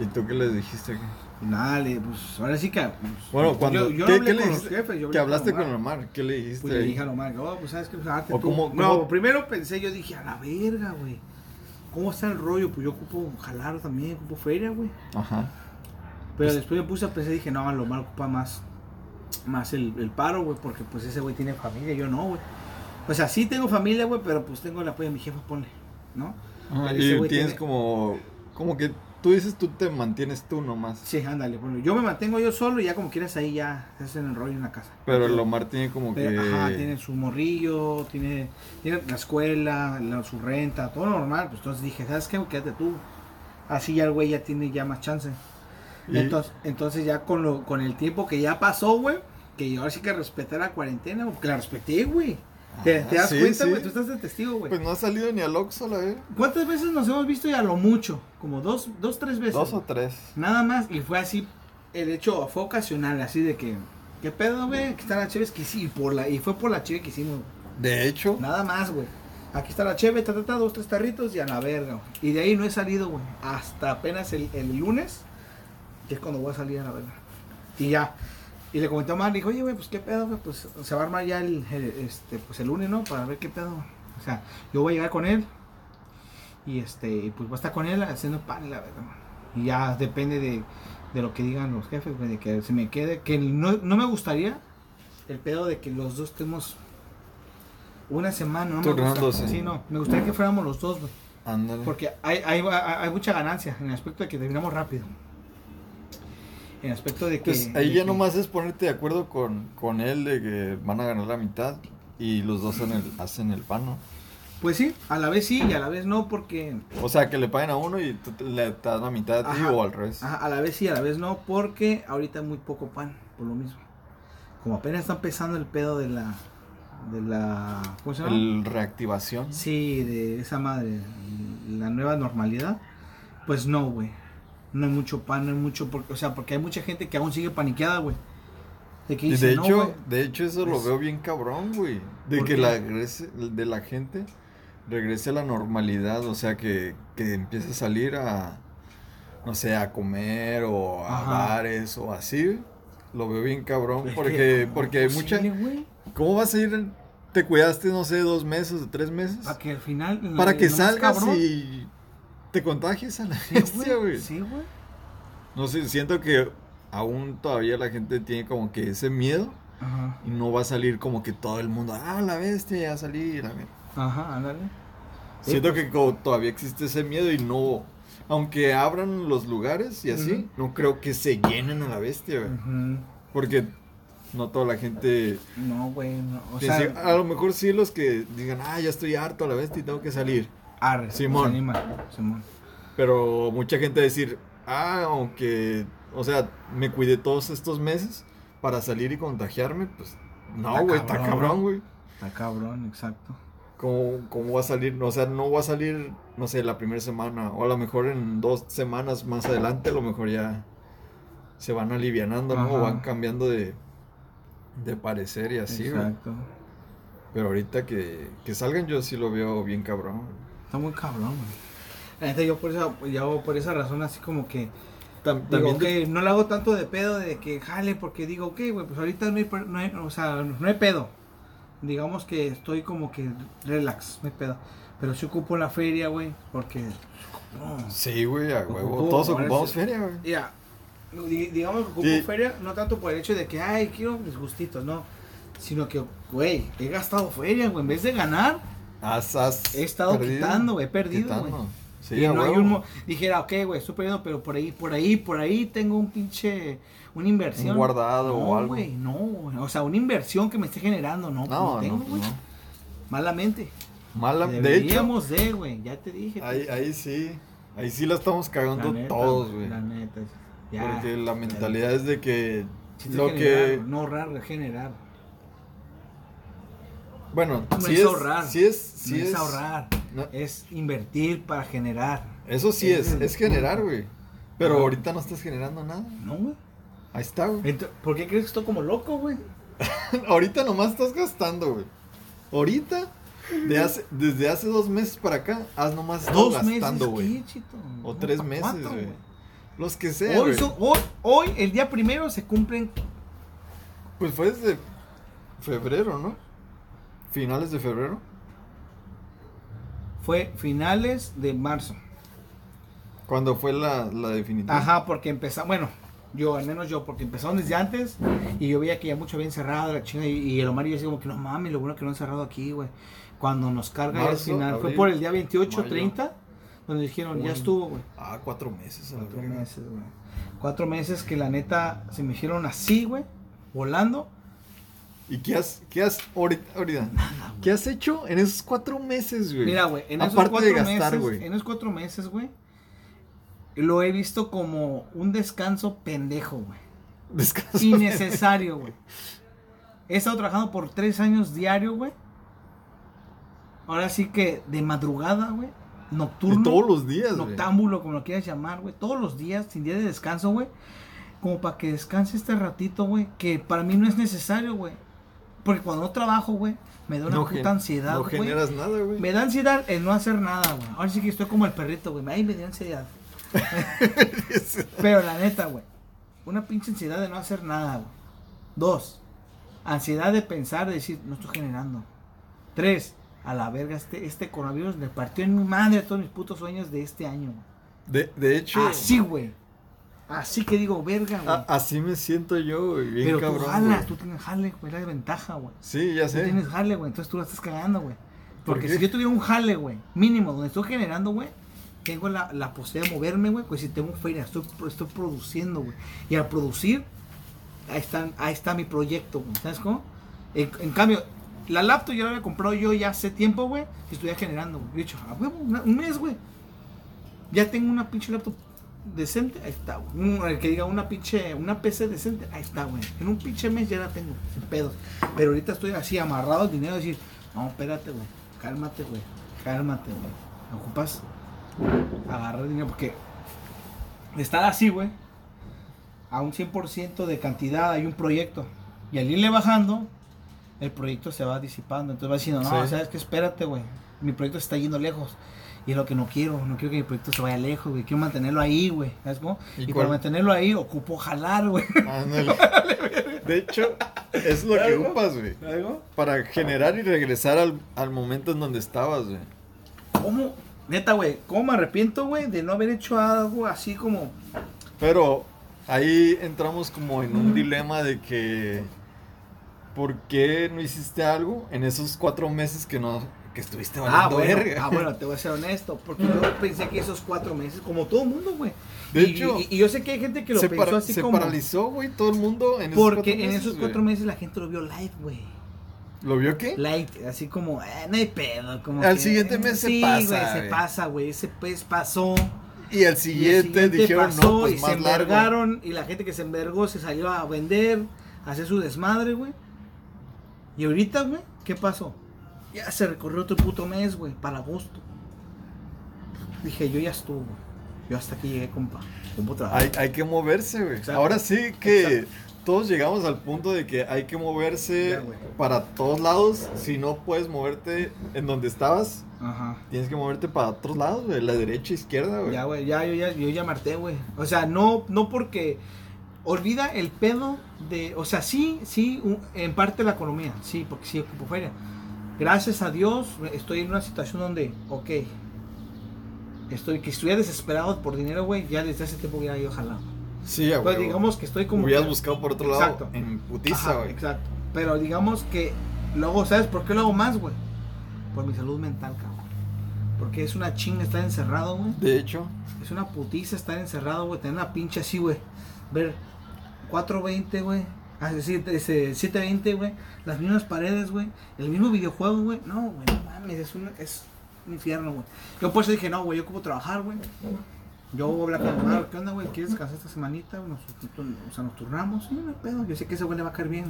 ¿Y tú qué les dijiste? Nada, le- pues ahora sí que. pues, Bueno, cuando, Yo, yo ¿qué, hablé qué le con los jefes. Yo que hablaste con con Omar. Omar, ¿qué le dijiste? Pues le dije a Omar, oh, pues sabes que pues, O cómo- No, cómo- primero pensé, yo dije, a la verga, güey. ¿Cómo está el rollo? Pues yo ocupo jalar también, ocupo feria, güey. Ajá. Pero Pues después me puse a pensar y dije, no, lo Omar ocupa más, más el, el paro, güey, porque pues ese güey tiene familia, yo no, güey. O sea, sí tengo familia, güey, pero pues tengo el apoyo de mi jefa, ponle, ¿no? Ajá, Y tienes tiene- como, como que tú dices, tú te mantienes tú nomás. Sí, ándale, bueno, yo me mantengo yo solo y ya como quieras ahí ya se hacen el rollo en la casa. Pero el Omar tiene como que... Ajá, tiene su morrillo, tiene, tiene la escuela, la- su renta, todo normal. Pues entonces dije, ¿sabes qué? Quédate tú. Así ya el güey ya tiene ya más chance. Y- Entonces, entonces ya con, lo, con el tiempo que ya pasó, güey, que yo ahora sí que respeté la cuarentena, porque la respeté, güey. ¿Te, Ah, te das sí, cuenta, sí. güey? Tú estás de testigo, güey. Pues no ha salido ni al Oxxo, la vez. ¿Cuántas veces nos hemos visto ya lo mucho? Como dos, dos, tres veces. Dos o tres. Nada más, y fue así, el hecho fue ocasional, así de que, ¿qué pedo, güey? Aquí están las cheves que hicimos, y, por la, y fue por la cheve que hicimos. De hecho, Nada más, güey. Aquí está la cheve, ta, ta, ta, dos, tres tarritos y a la verga, güey. Y de ahí no he salido, güey. Hasta apenas el, el lunes, que es cuando voy a salir a la verga. Y ya. Y le comenté a dijo, oye, güey, pues qué pedo, güey. Pues se va a armar ya el, el, este, pues el lunes, ¿no? Para ver qué pedo. O sea, yo voy a llegar con él. Y este, pues voy a estar con él haciendo pan, la verdad. Y ya depende de, de lo que digan los jefes, güey, de que se me quede. Que no, no me gustaría el pedo de que los dos estemos una semana, no me gusta. Turnándose. Sí, no, me gustaría que fuéramos los dos, güey. Porque hay, hay, hay, hay mucha ganancia en el aspecto de que terminamos rápido. En aspecto de que. Pues ahí de ya que- nomás es ponerte de acuerdo con, con él de que van a ganar la mitad y los dos hacen el, hacen el pan, ¿no? Pues sí, a la vez sí y a la vez no, porque. O sea, que le paguen a uno y tú te- le das la mitad a ti o al revés. Ajá, a la vez sí, a la vez no, porque ahorita hay muy poco pan, por lo mismo. Como apenas está empezando el pedo de la. de la. ¿Cómo se llama? El reactivación. Sí, de esa madre, la nueva normalidad. Pues no, güey. No hay mucho pan, no hay mucho. Porque, o sea, porque hay mucha gente que aún sigue paniqueada, güey. De que Y dice, de no, hecho, güey. de hecho eso lo veo bien cabrón, güey. De ¿Por que qué? la regrese, de la gente regrese a la normalidad, o sea, que, que empiece a salir a, no sé, a comer o a Ajá. bares o así. Lo veo bien cabrón, Es porque, que, ¿cómo porque mucha... ¿Cómo vas a ir? en- ¿Te cuidaste, no sé, dos meses o tres meses? Para que al final. Para que salgas cabrón- y te contagies a la bestia, güey. Sí, güey. No sé, siento que aún todavía la gente tiene como que ese miedo Ajá. y no va a salir como que todo el mundo, ah, la bestia, ya salí. La bestia". Ajá, ándale. Sí, Siento pues. que como todavía existe ese miedo y no, aunque abran los lugares y así, no creo que se llenen a la bestia, güey. Porque no toda la gente... No, güey. No. O sea, a lo mejor sí los que digan, ah, ya estoy harto a la bestia y tengo que salir. Arre, Simón. se anima, Simón. Pero mucha gente decir, ah, aunque, o sea, me cuidé todos estos meses para salir y contagiarme, pues no, güey, está cabrón, güey. Está cabrón, exacto. ¿Cómo, ¿Cómo va a salir? O sea, no va a salir, no sé, la primera semana, o a lo mejor en dos semanas más adelante, a lo mejor ya se van alivianando, van cambiando de, de parecer y así, güey. exacto. Pero ahorita que, que salgan yo sí lo veo bien cabrón. Está muy cabrón, güey. Yo por esa, yo por esa razón así como que Tam- digo, también ok, de- no le hago tanto de pedo de que jale, porque digo, ok, güey, pues ahorita no hay, per- no hay, o sea, no hay pedo. Digamos que estoy como que relax, no hay pedo. Pero sí ocupo la feria, güey, porque... no. Sí, güey, a huevo. Todos ocupamos feria, güey. Mira, di- digamos que ocupo Sí. feria, no tanto por el hecho de que, ay, quiero mis gustitos, no. Sino que, güey, he gastado feria, güey. En vez de ganar, Has, has he estado perdido, quitando, güey, he perdido, güey. Sí, y a no hay un dijera, ok, güey, estoy perdiendo, pero por ahí, por ahí, por ahí tengo un pinche, una inversión. Un guardado no, o algo. güey, no, güey. O sea, una inversión que me esté generando, no, No, no tengo, no, güey. no. Malamente. Mala, de hecho, de, güey, ya te dije. ahí, ahí sí, ahí sí la estamos cagando La neta, todos, güey. La neta. Ya. Porque la mentalidad es de que lo que, No ahorrar, generar. Bueno, No sí es ahorrar. sí es, sí no es, es, ahorrar, no, es invertir para generar. eso sí es, es generar, güey. Pero Ajá. ahorita no estás generando nada. ¿No, güey? Ahí está, güey. ¿Por qué crees que estoy como loco, güey? ahorita nomás estás gastando, güey. Ahorita, de hace, desde hace dos meses para acá, has nomás Dos gastando, güey. O tres meses, güey. Los que sean, Hoy, güey. son- hoy, hoy, el día primero, se cumplen Pues fue desde febrero, ¿no? Finales de febrero. fue finales de marzo. Cuando fue la, la definitiva. Ajá, porque empezó, bueno, yo, al menos yo, porque empezaron desde antes y yo veía que ya mucho había encerrado la chinga y, y el Omar y yo así como que no mames, lo bueno que no han cerrado aquí, güey. Cuando nos carga ya al Marzo, final, fue por el día 28, mayo, 30, donde dijeron, ya estuvo, güey. Ah, cuatro meses. Cuatro meses, güey. Cuatro meses que la neta se me hicieron así, güey, volando. ¿Y qué has, qué has ahorita, ahorita? ¿Qué has hecho en esos cuatro meses, güey? Mira, güey, en esos Aparte cuatro de gastar, meses, güey. en esos cuatro meses, güey, lo he visto como un descanso pendejo, güey. Descanso. Innecesario, güey. He estado trabajando por tres años diario, güey. Ahora sí que de madrugada, güey. Nocturno. Y todos los días, güey. Noctámbulo, como lo quieras llamar, güey. Todos los días, sin día de descanso, güey. Como para que descanse este ratito, güey. Que para mí no es necesario, güey. Porque cuando no trabajo, güey, me da una No puta ansiedad, No güey. generas nada, güey. Me da ansiedad el no hacer nada, güey. Ahora sí que estoy como el perrito, güey. Ay, me dio ansiedad. Pero la neta, güey. Una pinche ansiedad de no hacer nada, güey. Dos. Ansiedad de pensar, de decir, no estoy generando. Tres. A la verga, este, este coronavirus me partió en mi madre todos mis putos sueños de este año, güey. De, de hecho, Así, güey. Así que digo, verga, güey. a- así me siento yo, güey. Bien Pero tú cabrón, jalas, güey. tú tienes jale, güey. La ventaja, güey. Sí, ya Tú sé. tienes jale, güey. Entonces tú la estás cagando, güey. ¿Por Porque si yo tuviera un jale, güey, mínimo, donde estoy generando, güey, tengo la, la posibilidad de moverme, güey, pues si tengo feria, estoy, estoy produciendo, güey. Y al producir, ahí está, ahí está mi proyecto, güey. ¿Sabes cómo? En, en cambio, la laptop yo la había comprado yo ya hace tiempo, güey, y estuviera generando, güey. He dicho, a huevo, un mes, güey. Ya tengo una pinche laptop decente, ahí está, güey. El que diga una pinche, una PC decente, ahí está, güey. En un pinche mes ya la tengo, sin pedos. Pero ahorita estoy así amarrado al dinero, decir, no, espérate, güey, cálmate, güey, cálmate, güey. Ocupas agarrar dinero porque estar así, güey, a un 100% de cantidad hay un proyecto. Y al irle bajando, el proyecto se va disipando. Entonces va diciendo, no, Sí. sabes que espérate, güey. Mi proyecto se está yendo lejos. Y es lo que no quiero. No quiero que mi proyecto se vaya lejos, güey. Quiero mantenerlo ahí, güey. ¿Sabes cómo? ¿Y Y, para mantenerlo ahí, ocupo jalar, güey. De hecho, es lo que ocupas, güey. ¿Algo? Para generar y regresar al, al momento en donde estabas, güey. ¿Cómo? Neta, güey. ¿Cómo me arrepiento, güey, de no haber hecho algo así como. Pero ahí entramos como en un dilema de que ¿por qué no hiciste algo en esos cuatro meses que no que estuviste Ah valiendo bueno, verga? ah, bueno, te voy a ser honesto. Porque yo pensé que esos cuatro meses, como todo el mundo, güey. De Y- hecho, y, y yo sé que hay gente que lo se, pensó para- así se como. paralizó, güey, todo el mundo en esos Porque cuatro en meses, esos cuatro meses la gente lo vio live, güey. ¿Lo vio qué? Light, así como, eh, no hay pedo. Como Al que, siguiente mes se sí, pasa, güey, se pasa, güey. Ese pez pasó. Y el siguiente, dijeron, pasó no, pues y se largo. envergaron. Y la gente que se envergó se salió a vender, a hacer su desmadre, güey. Y ahorita, güey, ¿qué pasó? Ya se recorrió otro puto mes, güey, para agosto. Dije, yo ya estuvo, güey. Yo hasta aquí llegué, compa. Hay, hay que moverse, güey. Ahora sí que Exacto. todos llegamos al punto de que hay que moverse Ya, para todos lados. Si no puedes moverte en donde estabas, Ajá. tienes que moverte para otros lados, güey. La derecha, izquierda, güey. Ya, güey, ya, yo ya, yo ya marté, güey. O sea, no, no porque olvida el pedo de, o sea, sí, sí, en parte la economía, sí, porque sí ocupo feria. Gracias a Dios estoy en una situación donde, ok, estoy, que estuviera desesperado por dinero, güey, ya desde hace tiempo hubiera ido jalado. Sí, güey. Pues digamos que estoy como... Hubieras buscado por otro lado Exacto. en putiza, güey. exacto. Pero digamos que luego, ¿sabes por qué lo hago más, güey? Por mi salud mental, cabrón. Porque es una chinga estar encerrado, güey. De hecho, Es una putiza estar encerrado, güey. Tener una pinche así, güey. Ver 420, güey. Así, ese 720, güey. Las mismas paredes, güey. El mismo videojuego, güey. No, güey, no mames, es un, es un infierno, güey. Yo por eso dije, no, güey, yo como trabajar, güey. Yo voy a hablar con Omar, ¿qué onda, güey? ¿Quieres descansar esta semanita? Nos, o sea, nos turnamos. Sí, no hay pedo. Yo sé que ese güey le va a caer bien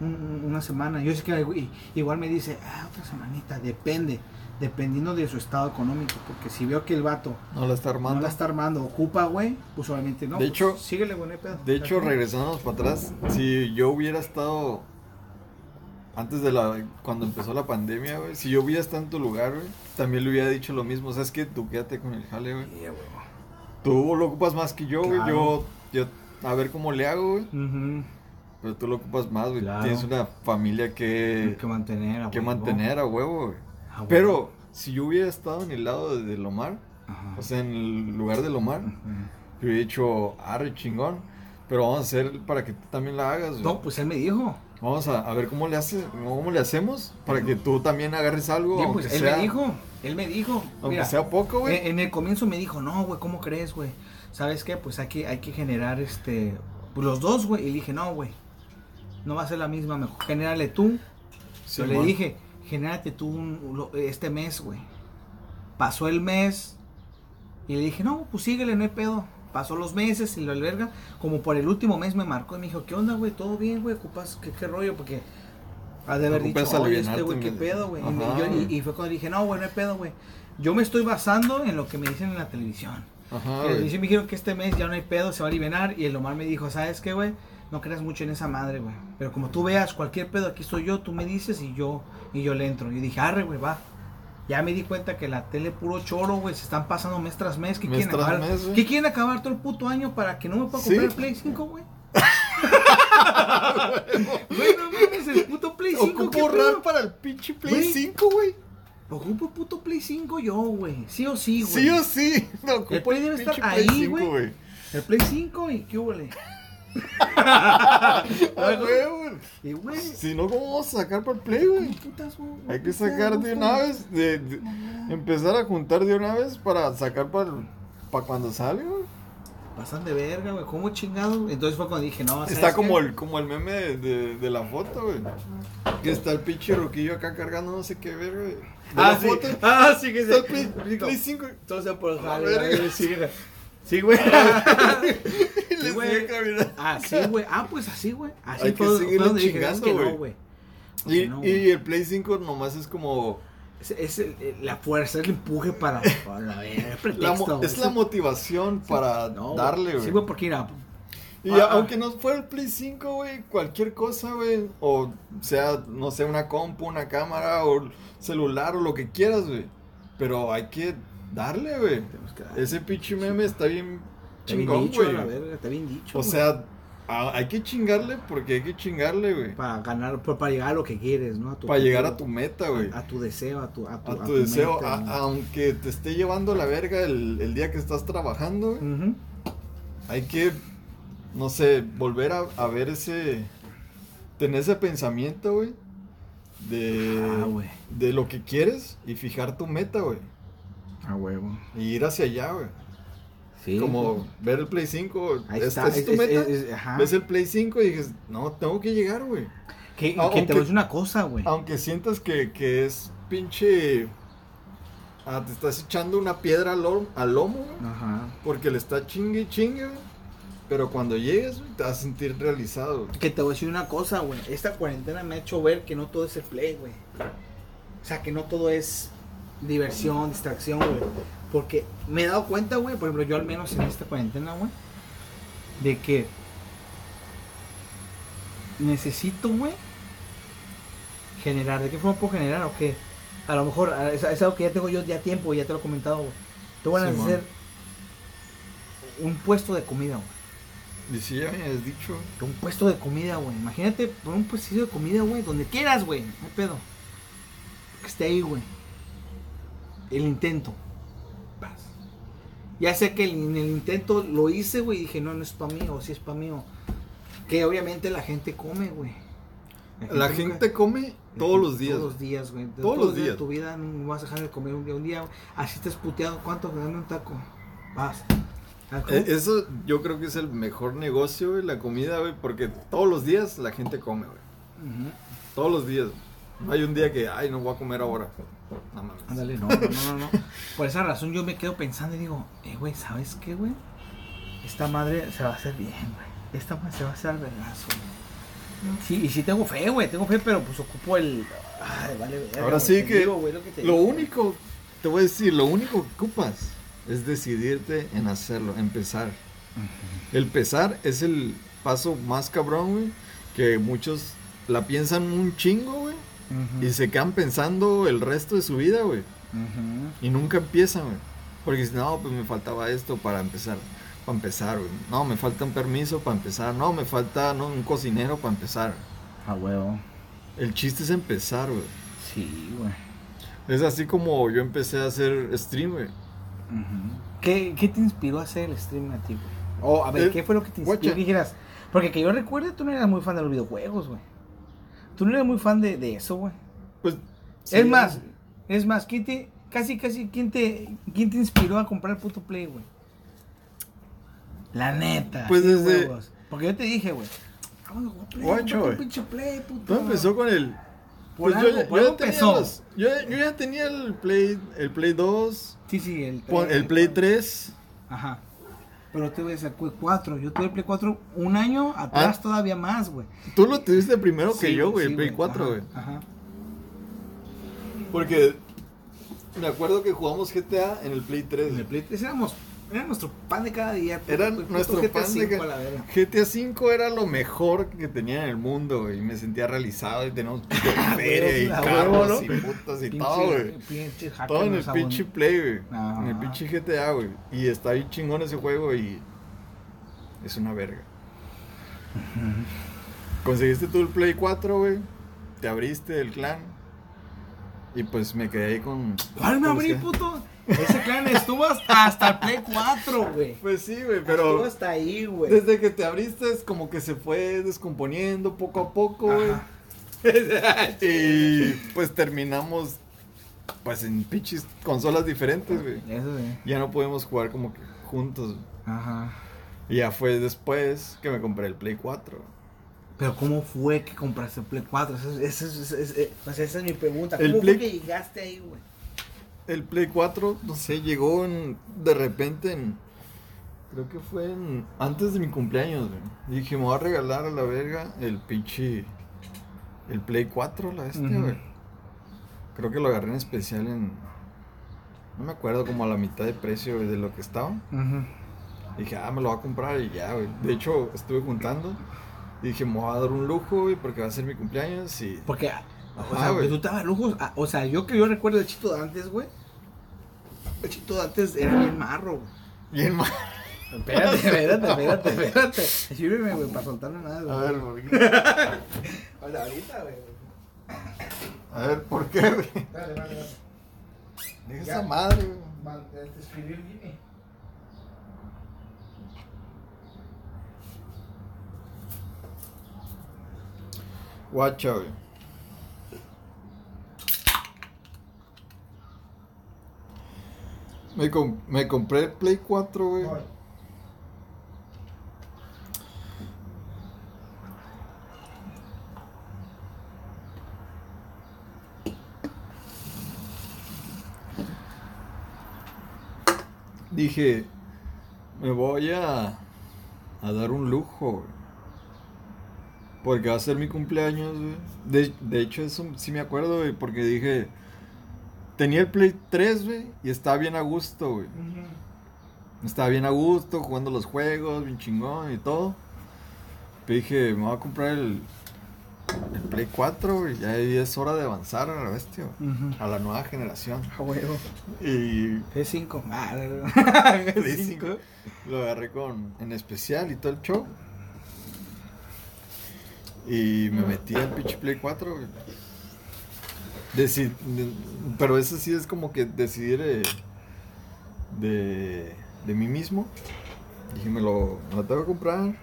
un- un- una semana. Yo sé que igual me dice, ah, otra semanita. Depende. Dependiendo de su estado económico. Porque si veo que el vato No la está no armando. la está armando, ocupa, güey, pues obviamente no. De pues, hecho- síguele, güey, no pedo. De hecho, regresándonos para atrás, si yo hubiera estado antes de la cuando empezó la pandemia, güey, si yo hubiera estado en tu lugar, güey, también le hubiera dicho lo mismo, sabes que tú quédate con el jale, güey. Güey. Tú lo ocupas más que yo, güey. Yo, yo a ver cómo le hago, güey. Pero tú lo ocupas más, güey. Claro. Tienes una familia que, que mantener, a que huevo. mantener a huevo, güey. A huevo. Pero si yo hubiera estado en el lado de, de Lomar, Ajá. o sea, en el lugar de Lomar, Ujú. yo hubiera dicho, arre chingón. Pero vamos a hacer para que tú también la hagas, güey. No, pues él me dijo. Vamos a, a ver cómo le hace, cómo le hacemos para que tú también agarres algo, pues él sea, me dijo. Él me dijo. aunque Mira, sea poco, güey. en, en el comienzo me dijo, no, güey, ¿cómo crees, güey? ¿Sabes qué? Pues hay que, hay que generar este. Pues los dos, güey. Y le dije, no, güey. No va a ser la misma, mejor. Genérale tú. Yo le dije, genérate tú un- este mes, güey. Pasó el mes y le dije, no, pues síguele, no hay pedo. Pasó los meses y lo alberga. Como por el último mes me marcó y me dijo, ¿qué onda, güey? ¿Todo bien, güey? ¿Ocupas qué, qué rollo? Porque ha de haber dicho, oye, este güey, ¿qué pedo, güey? Y, y- y fue cuando dije, no, güey, no hay pedo, güey. Yo me estoy basando en lo que me dicen en la televisión. Ajá, televisión me dijeron que este mes ya no hay pedo, se va a aliviar. Y el Omar me dijo, ¿sabes qué, güey? No creas mucho en esa madre, güey. Pero como tú veas cualquier pedo, aquí estoy yo, tú me dices y yo y yo le entro. Y dije, arre, güey, va. Ya me di cuenta que la tele puro choro, güey, se están pasando mes tras mes. ¿Qué, Mes quieren, acabar? mes. ¿Qué quieren acabar todo el puto año para que no me pueda Sí. comprar el Play 5, güey? Güey, no mames, el puto Play 5. Ocupo ¿qué RAM pedo? para el pinche Play Güey. 5, güey. Ocupo el puto Play 5 yo, güey. Sí o sí, güey. Sí o sí. No, ocupo Play debe estar Play ahí, 5, güey. El Play 5 y qué huele. Y, güey, Si no, ¿cómo vamos a sacar para el Play, güey? Hay que sacar de una vez, de, de- empezar a juntar de una vez para sacar para cuando salga, güey. Pasan de verga, güey. ¿Cómo chingado? Entonces fue cuando dije, no, ¿sabes Está como qué? el, como el meme de, de- de la foto, güey. Que está el pinche roquillo acá cargando no sé qué ver, güey. Ah, sí. foto. Ah, sí, que Está el sí. Play, Play 5. Todo sea por el jale, Sí, güey. Sí, güey. Le güey. Así, güey. Ah, pues así, güey. Así Hay que fue, fue donde dije, es chingando, que güey. no, güey. Y, no, y el Play 5 nomás es como. Es, es el- el- la fuerza, es el empuje para, verga. Es la es motivación para No, darle, güey. Sí, güey, porque mira. Y Ah, ah. aunque no fuera el Play 5, güey, cualquier cosa, güey, o sea, no sé, una compu, una cámara, o celular, o lo que quieras, güey. Pero hay que darle, güey. Ese pinche meme está bien Está bien chingón, güey. está bien dicho. O sea, a- hay que chingarle porque hay que chingarle, güey. para ganar, para, para llegar a lo que quieres, ¿no? Para llegar a tu meta, güey. a, a tu deseo, a tu, a tu, A tu deseo, meta, a- ¿no? aunque te esté llevando la verga el, el día que estás trabajando, güey. Hay que, no sé, volver a, ver ese, tener ese pensamiento, güey, de, Ah, de lo que quieres y fijar tu meta, güey, A huevo. y ir hacia allá, güey. Sí. Como ver el Play 5, Ahí ¿es, está. es es- tu es- meta? es- es- ajá. Ves el Play 5 y dices, no, tengo que llegar, güey. Que, Ah, que te aunque- voy a decir una cosa, güey. Aunque sientas que, que es pinche, ah, te estás echando una piedra al, lo- al lomo, güey. Ajá. Porque le está chingue y chingue, güey. Pero cuando llegues, güey, te vas a sentir realizado, güey. Que te voy a decir una cosa, güey. Esta cuarentena me ha hecho ver que no todo es el play, güey. O sea, que no todo es diversión, distracción, güey. Porque me he dado cuenta, güey, por ejemplo, yo al menos en esta cuarentena, güey, de que necesito, güey, generar. ¿De qué forma puedo generar o qué? A lo mejor es, es algo que ya tengo yo ya tiempo, ya te lo he comentado, güey. Te voy a hacer un puesto de comida, güey. Y sí, ya me has dicho. Un puesto de comida, güey. Imagínate poner un puesto de comida, güey. Donde quieras, güey. No hay pedo. Que esté ahí, güey. El intento. Paz. Ya sé que en el intento lo hice, güey. Y dije, no, no es para mí. O sí es para mí. O... Que obviamente la gente come, güey. La gente come todos los días. Todos los días, güey. De Todos los días. de tu vida no vas a dejar de comer un día. Un día así estés puteado. ¿Cuánto? Dame un taco. Vas. ¿cómo? Eh, Eso yo creo que es el mejor negocio, güey, la comida, güey, porque todos los días la gente come, güey. Todos los días. No hay un día que, ay, no voy a comer ahora. No mames. Ándale, no, no, no, no, no. Por esa razón yo me quedo pensando y digo, eh, güey, ¿sabes qué, güey? Esta madre se va a hacer bien, güey. Esta madre se va a hacer al vergazo, güey. Sí, y sí tengo fe, güey, tengo fe, pero pues ocupo el... Ay, vale, verga, Ahora güey, sí te que digo, güey, lo que te Lo digo. único, te voy a decir, lo único que ocupas es decidirte en hacerlo, empezar. El empezar es el paso más cabrón, güey, que muchos la piensan un chingo, güey, Y se quedan pensando el resto de su vida, güey, y nunca empiezan, güey. Porque dicen, no, pues me faltaba esto para empezar, para empezar, güey. No, me falta un permiso para empezar. No, me falta no, un cocinero para empezar. A huevo. El chiste es empezar, güey. Sí, güey. Es así como yo empecé a hacer stream, güey. ¿Qué, ¿Qué te inspiró a hacer el stream a ti, güey? O, a ver, Eh, ¿qué fue lo que te inspiró? dijeras, porque que yo recuerde, tú no eras muy fan de los videojuegos, güey. Tú no eras muy fan de, de eso, güey. Pues. es más, es más, ¿quién te, casi, casi, ¿quién te, quién te inspiró a comprar el puto Play, güey? La neta. Pues desde- huevos. Porque yo te dije, güey. Cómprate un güey. pinche Play, puto. Todo empezó con el. Pues algo, yo, yo ya tenía los- yo, yo ya tenía el Play, el Play 2, Sí, sí, el, pon- el Play 3. Ajá. Pero te voy a decir, 4. Yo tuve el Play 4 un año atrás Ah. todavía más, güey. Tú lo tuviste primero que Sí, yo, güey, sí, el Play 4, Ajá, güey. Ajá. Porque me acuerdo que jugamos GTA en el Play 3. En el Play 3 éramos, era nuestro pan de cada día. Era nuestro GTA pan de V ca- a la verga. GTA 5 era lo mejor que tenía en el mundo. Y me sentía realizado y teníamos feria y carros ¿no? y putas y Pinche- todo, güey. Todo en el pinche Play, güey. En el pinche GTA, güey. Y está ahí chingón ese juego y. Es una verga. Conseguiste tú el Play 4, güey. Te abriste el clan. Y pues me quedé ahí con. ¿Cuál me abrí, puto? Ese clan estuvo hasta, hasta el Play 4, güey. Pues sí, güey, Estuvo pero. hasta ahí, güey. Desde que te abriste es como que se fue descomponiendo poco a poco, güey. Y pues terminamos pues en pinches consolas diferentes, güey. Eso sí. Ya no podemos jugar como que juntos. Ajá. Y ya fue después que me compré el Play 4. Pero ¿cómo fue que compraste el Play 4? Esa es, esa es- esa es- eh, esa es mi pregunta. El ¿Cómo Play- fue que llegaste ahí, güey? El Play 4, no sé, llegó en- de repente en... Creo que fue en, antes de mi cumpleaños, güey. Dije, me voy a regalar a la verga el pinche... El Play 4, la este, güey. Creo que lo agarré en especial en... No me acuerdo, como a la mitad de precio güey, de lo que estaba. Dije, ah, me lo voy a comprar y ya, güey. De hecho, estuve juntando. Y dije, me voy a dar un lujo, güey, porque va a ser mi cumpleaños y... Porque, o sea, güey. tú te dabas lujos. ah, O sea, yo que yo recuerdo el Chito de antes, güey. El Chito de antes era bien marro, güey. Bien mal. Espérate, espérate, espérate, espérate. Sírveme, güey, para soltarme nada, güey. A ver, ¿por qué? Hola, ahorita, güey. A ver, ¿por qué, güey? Dale, dale, dale. Deja esa madre, güey. Te escribí el Jimmy. Guacha, güey. Me, com- me compré el Play 4, güey. Dije, me voy a, a dar un lujo, güey. Porque va a ser mi cumpleaños, güey. De, de hecho, eso sí me acuerdo, güey, porque dije, tenía el Play 3, güey, y estaba bien a gusto, güey. Estaba bien a gusto, jugando los juegos, bien chingón y todo. Pero dije, me voy a comprar el, el Play 4, güey. Ya es hora de avanzar a la bestia, güey, Ujú. A la nueva generación. A huevo. Y P5. Ah, Play 5 lo agarré con en especial y todo el show. Y me metí al pinche Play 4, güey. Deci- de- pero eso sí es como que decidir eh, de, de mí mismo. Dije, me lo, me lo tengo que comprar.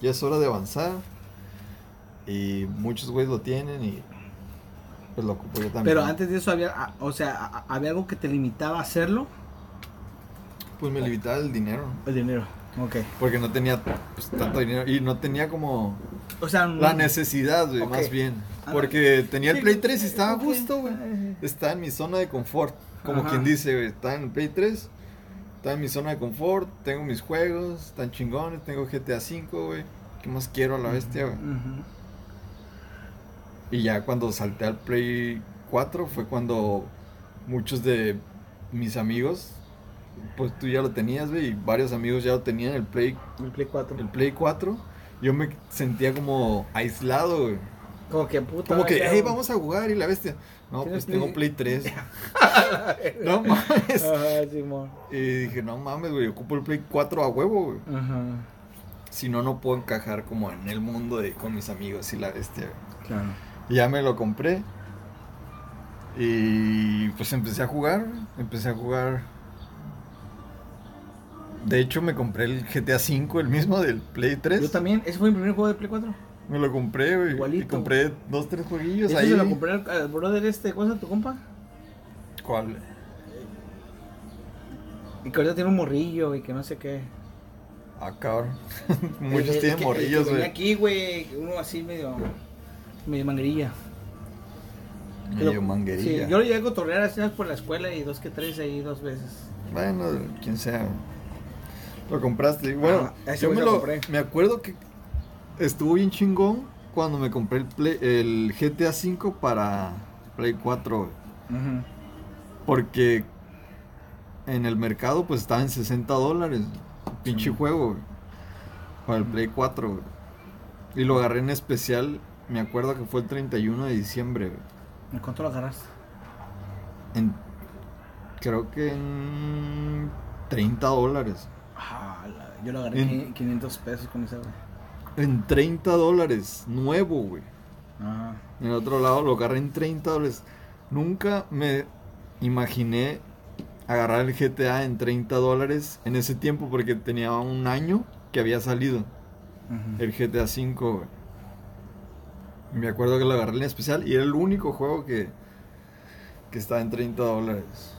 Ya es hora de avanzar. Y muchos güeyes lo tienen y pues lo ocupo yo también. Pero antes de eso había, ah, o sea, ah, había algo que te limitaba a hacerlo. Pues me limitaba el dinero. El dinero. Ok. Porque no tenía pues, tanto dinero. Y no tenía como O sea, la necesidad, güey, Ok. más bien. Porque tenía el Play sí, 3 y estaba ok. justo, güey. Está en mi zona de confort. Como Ajá. quien dice, güey. Está en el Play 3. Está en mi zona de confort. Tengo mis juegos. Están chingones. Tengo GTA V, güey. ¿Qué más quiero a la bestia, güey? Y ya cuando salté al Play 4 fue cuando muchos de mis amigos, pues tú ya lo tenías, güey, y varios amigos ya lo tenían, el Play, El Play 4. el Play 4. Yo me sentía como aislado, güey. Como que puta. Como que, hey, vamos a jugar y la bestia. No, ¿Tienes pues tengo Play? Play 3. no mames. Ajá, Simón. Y dije, no mames, güey, ocupo el Play 4 a huevo, güey. Ajá. Si no, no puedo encajar como en el mundo de con mis amigos y la bestia, güey. Claro. Y ya me lo compré. Y pues empecé a jugar. Empecé a jugar. De hecho, me compré el GTA V, el mismo del Play 3. Yo también. Ese fue mi primer juego de Play 4. Me lo compré, güey. Igualito. Y compré dos, tres jueguillos ahí. se lo compré al, al brother este, ¿cómo se llama tu compa? ¿Cuál? Y que ahorita tiene un morrillo y que no sé qué. Ah, cabrón. Muchos tienen que- morrillos, güey. aquí, güey. Uno así medio. medio manguerilla. Medio Lo- manguerilla. Sí, yo lo llegué a cotorrear así por la escuela y dos que tres ahí dos veces. Bueno, quien sea. Lo compraste. Bueno, yo me lo lo. compré. Me acuerdo que estuvo bien chingón cuando me compré el, Play- el GTA V para Play 4. güey. Porque en el mercado pues estaba en 60 dólares. Pinche Sí. juego, Para el Play 4, güey. Y lo agarré en especial. Me acuerdo que fue el 31 de diciembre. ¿En cuánto lo agarraste? En- creo que en 30 dólares. Ah, yo lo agarré en 500 pesos con ese, güey. En 30 dólares. Nuevo, güey. Ah, En el otro lado lo agarré en 30 dólares. Nunca me imaginé agarrar el GTA en 30 dólares en ese tiempo porque tenía un año que había salido el GTA V. güey. Me acuerdo que lo agarré en especial y era el único juego que, que estaba en 30 dólares.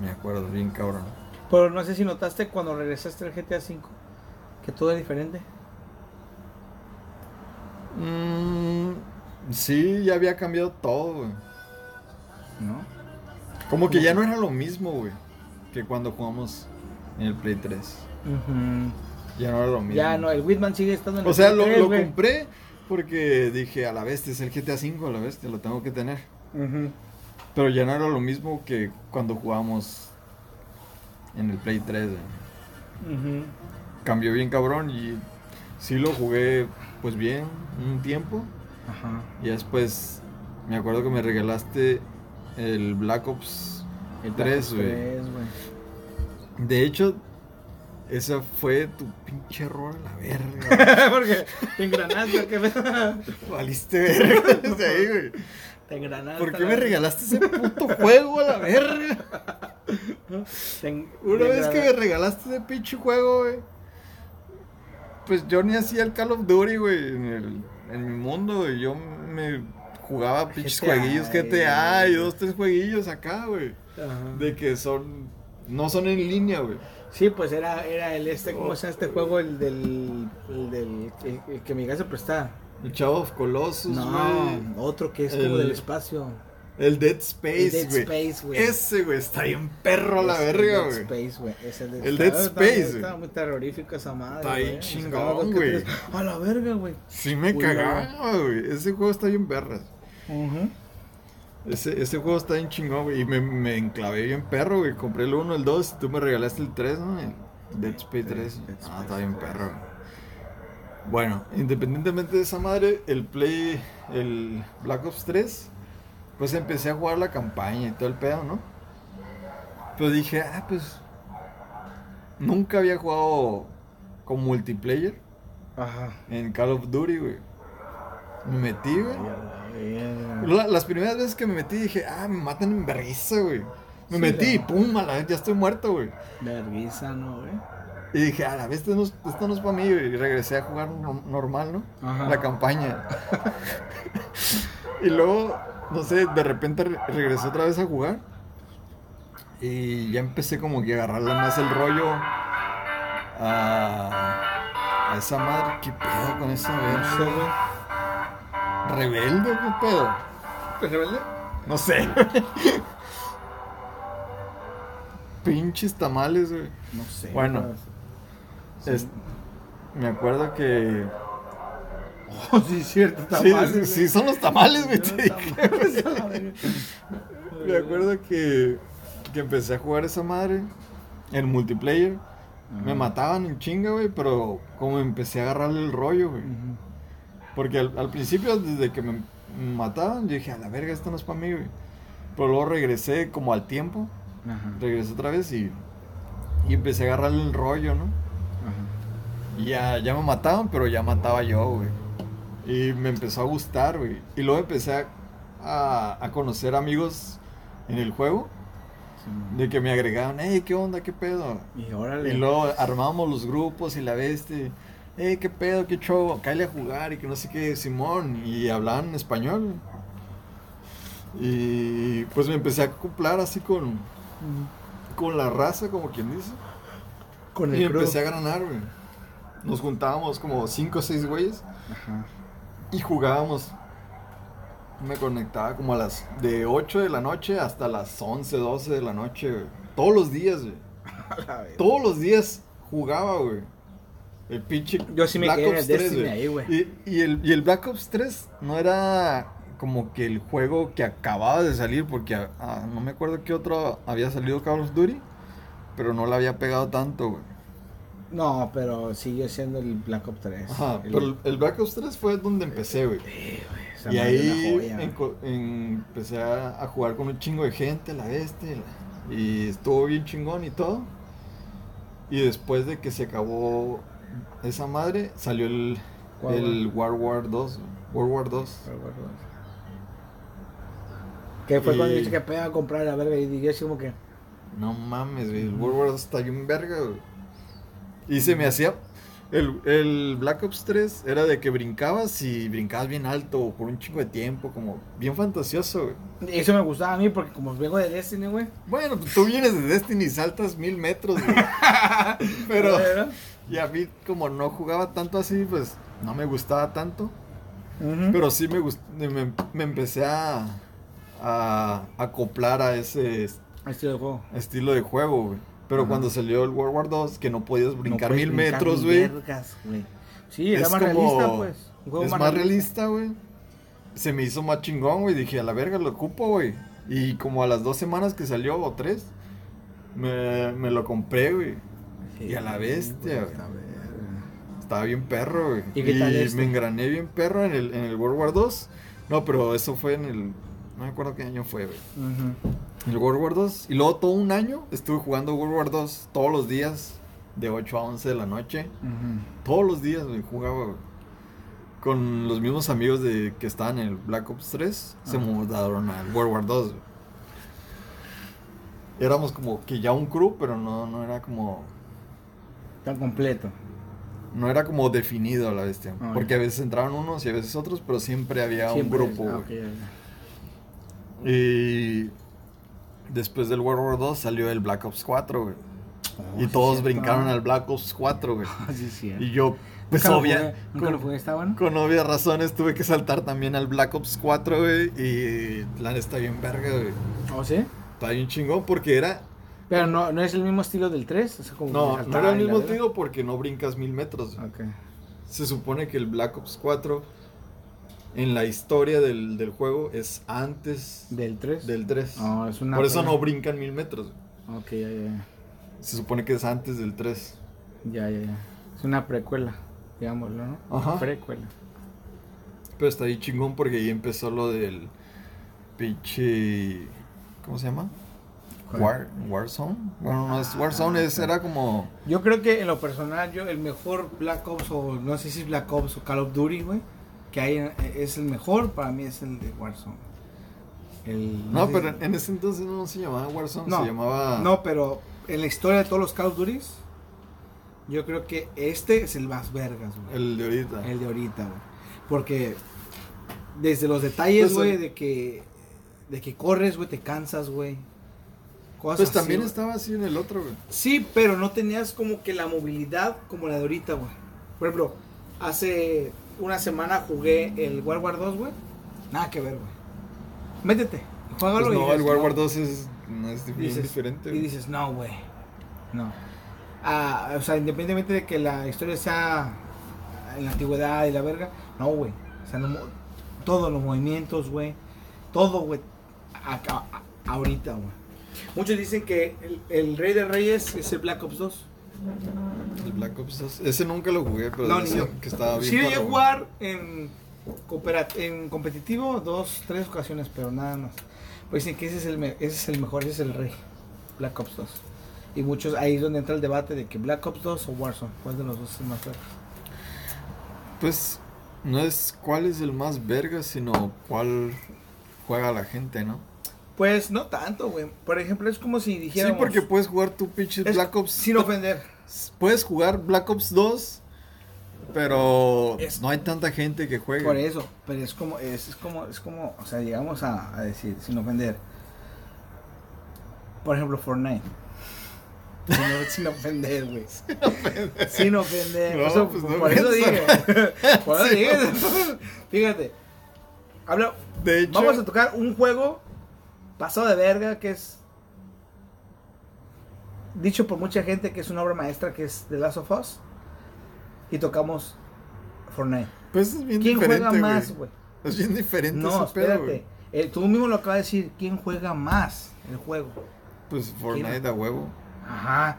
Me acuerdo, bien cabrón. Pero no sé si notaste cuando regresaste al GTA V que todo es diferente. Mm, sí, ya había cambiado todo, güey. ¿No? Como que ya no era lo mismo, güey, que cuando jugamos en el Play 3. Ya no era lo mismo. Ya no, el Whitman sigue estando en el O sea, Play lo, 3, lo güey. compré porque dije, a la bestia, es el GTA V, a la bestia, lo tengo que tener. Pero ya no era lo mismo que cuando jugamos en el Play 3. güey. Ujú. Cambió bien cabrón y sí lo jugué pues bien un tiempo. Ajá. Y después me acuerdo que me regalaste el Black Ops El 3, güey. 3, güey. De hecho, ese fue tu pinche error a la verga. Porque te engranaste, ¿qué pedo? Valiste verga desde ahí, güey. Te engranaste. ¿Por qué me regalaste ese puto juego a la verga? Una vez que me regalaste ese pinche juego, güey. Pues yo ni hacía el Call of Duty, güey, en, el- en mi mundo, güey. Yo me jugaba pinches jueguillos GTA y dos, tres jueguillos acá, güey. Ajá. De que son. No son en línea, güey. Sí, pues era, era el este, ¿cómo Oh. se llama este juego? El del. El del. El, el que mi casa prestaba. El Chavo of Colossus, No, otro que es como El- del espacio. El Dead El Space, Dead güey. Space, güey. Ese, güey, está bien perro a la Es el verga, Dead güey. Space, güey. Es el, El estaba- Dead estaba- Space, Estaba güey. muy terrorífico esa madre. Está bien güey. chingón, güey. A la verga, güey. Sí me Culo. cagaba, güey. Ese juego está bien perras. Ese, ese juego está bien chingón, güey. Y me, me enclavé bien perro, güey. Compré el 1, el 2. Y tú me regalaste el 3, ¿no? El Dead Space 3. Dead Ah, está bien 3. perro. güey. Bueno, independientemente de esa madre, el Play, el Black Ops 3, pues empecé a jugar la campaña y todo el pedo, ¿no? Pero dije, ah, pues. Nunca había jugado con multiplayer Ajá. en Call of Duty, güey. Me metí, güey. La- las primeras veces que me metí dije, ah, me matan en vergüenza, güey. Me Sí, metí y pum, a la vez ya estoy muerto, güey. Verguiza, ¿no, güey? Y dije, a la vez esto no, es- esto no es para mí, güey. Y regresé a jugar no- normal, ¿no? Ajá. La campaña. y luego, no sé, de repente re- regresé otra vez a jugar. Y ya empecé como que a agarrarle más el rollo a, a esa madre. ¿Qué pedo con esa verga? güey. ¿Rebelde o qué pedo? ¿Rebelde? No sé. Pinches tamales, güey. No sé. Bueno. Es- me acuerdo que. Oh, sí, cierto, tamales, sí, sí, son los tamales, güey. Me acuerdo que, que empecé a jugar esa madre en multiplayer. Me mataban en chinga, güey, pero como empecé a agarrarle el rollo, güey. Porque al, al principio, desde que me mataban, yo dije, a la verga, esto no es para mí, güey. Pero luego regresé como al tiempo, regresé otra vez y, y empecé a agarrarle el rollo, ¿no? Y ya, ya me mataban, pero ya mataba yo, güey. Y me empezó a gustar, güey. Y luego empecé a, a, a conocer amigos en el juego. Sí, De que me agregaban, hey, ¿qué onda? ¿Qué pedo? Y órale. Y luego armábamos los grupos y la bestia. Hey, ¿qué pedo? ¿Qué show? Cállate a jugar y que no sé qué, Simón. Y hablaban español. Y pues me empecé a acoplar así con, con la raza, como quien dice. Con Y el crew. empecé a ganar, güey. Nos juntábamos como 5 o 6 güeyes Ajá. y jugábamos. Me conectaba como a las de 8 de la noche hasta las 11, 12 de la noche, güey. Todos los días, güey. Todos los días jugaba, güey. El pinche Yo sí me Black quedé en Ops el 3, Destiny güey. ahí, güey. Y, y el, y el Black Ops 3 no era como que el juego que acababa de salir, porque ah, no me acuerdo qué otro había salido Call of Duty, pero no le había pegado tanto, güey. No, pero sigue siendo el Black Ops 3. Ajá, El- pero el, Black Ops 3 fue donde empecé, güey. Eh, Y ahí joya, enco- en- empecé a, a jugar con un chingo de gente, la bestia, la- y estuvo bien chingón y todo. Y después de que se acabó esa madre, salió el, ¿Cuál, el World War 2. World War 2. Que fue cuando Y- dice que pega a comprar la verga y dije así como que. No mames, güey. El World War 2 está bien verga, güey. Y se me hacía. El, el Black Ops 3 era de que brincabas y brincabas bien alto por un chingo de tiempo, como bien fantasioso, güey. Eso me gustaba a mí porque como vengo de Destiny, güey. Bueno, tú vienes de Destiny y saltas mil metros, güey. Pero, y a mí, como no jugaba tanto así, pues no me gustaba tanto. Pero sí me, gust- me, me empecé a, a acoplar a ese est- Estilo de juego. estilo de juego, güey. Pero Ajá. cuando salió el World War 2, que no podías brincar mil brincar metros, güey. Sí, era Es más realista, pues. Un juego Es más realista, güey. Se me hizo más chingón, güey. Dije, a la verga lo ocupo, güey. Y como a las dos semanas que salió, o tres, me, me lo compré, güey. Sí, Y a la bestia, güey. Estaba bien perro, güey. ¿Y qué tal este? me engrané bien perro en el, en el World War 2. No, pero eso fue en el... No me acuerdo qué año fue, güey. El World War 2. Y luego todo un año estuve jugando World War 2 todos los días. De 8 a 11 de la noche. Todos los días, güey, jugaba, güey. Con los mismos amigos de que estaban en el Black Ops 3. Se mudaron al World War 2, güey. Éramos como que ya un crew, pero no, no era como... Tan completo. No era como definido a la bestia. Ah, porque a veces entraban unos y a veces otros, pero siempre había Siempre un es- grupo. ah, güey. ok, ya, ya. Y después del World War 2 salió el Black Ops 4, güey. Oh, y todos brincaron al Black Ops 4, güey. Ah, sí, sí. Y yo, pues ¿Nunca lo obvia, jugué? ¿Nunca lo con, jugué? ¿Estaban? con obvias razones tuve que saltar también al Black Ops 4, güey. Y la está bien verga, güey. ¿Oh, sí? Está bien chingón porque era... Pero no, no es el mismo estilo del 3. O sea, como No, no era el mismo tiro porque no brincas mil metros. güey. Se supone que el Black Ops 4 en la historia del, del juego es antes ¿Del 3? del 3. No, es una. Por eso no brincan mil metros. güey. Ok, ya, ya, Se supone que es antes del 3. ya. Ya, ya. Es una precuela, digámoslo, ¿no? Ajá. Precuela. Pero está ahí chingón porque ahí empezó lo del pinche... ¿Cómo se llama? War, Warzone. Bueno, no es Warzone, es, era como... Yo creo que en lo personal, yo el mejor Black Ops, o no sé si es Black Ops o Call of Duty, güey, que hay eh, es el mejor, para mí es el de Warzone. El, No, sé pero en ese entonces no se llamaba Warzone, No, se llamaba... No, pero en la historia de todos los Call of yo creo que este es el más vergas, güey. El de ahorita. El de ahorita, güey. Porque desde los detalles, Pues, güey, el- de que de que corres, güey, te cansas, güey. cosas Pues también estaba así en el otro, güey. Sí, pero no tenías como que la movilidad como la de ahorita, güey. Por ejemplo, hace una semana jugué el World War 2, güey. Nada que ver, güey. Métete, juégalo Pues y no, dices, el World. War 2 es, no es bien Dices- diferente. Y dices, no, güey. No. Ah, o sea, independientemente de que la historia sea en la antigüedad y la verga, no, güey. O sea, no mo- todos los movimientos, güey. Todo, güey. ahorita, güey. Muchos dicen que el, el Rey de Reyes es el Black Ops 2. El Black Ops 2. Ese nunca lo jugué, pero No, que estaba bien. Sí, llegué a jugar en, en competitivo dos, tres ocasiones, pero nada más. Pues dicen que ese es, el ese es el mejor, ese es el rey. Black Ops 2. Y muchos, ahí es donde entra el debate de que Black Ops 2 o Warzone, ¿cuál de los dos es el más fuerte? Pues no es cuál es el más verga, sino cuál juega la gente, ¿no? Pues no tanto, güey. Por ejemplo, es como si Sí, dijéramos... porque puedes jugar tu pinche Black Ops. Sin ofender. Puedes jugar Black Ops 2, pero Es- no hay tanta gente que juegue. Por eso, pero es como, es, es como, es como, o sea, llegamos a, a decir, sin ofender. Por ejemplo, Fortnite. Sin, sin ofender, güey. Sin ofender. No, Por eso- pues no por eso dije. Por eso Sí. dije. Fíjate. Habla, De hecho, vamos a tocar un juego pasado de verga que es dicho por mucha gente que es una obra maestra que es The Last of Us. Y tocamos Fortnite. pues es bien ¿Quién diferente. juega más, güey. Es bien diferente No, pedo, espérate. Eh, tú mismo lo acabas de decir. ¿Quién juega más el juego? Pues Fortnite a huevo. Ajá.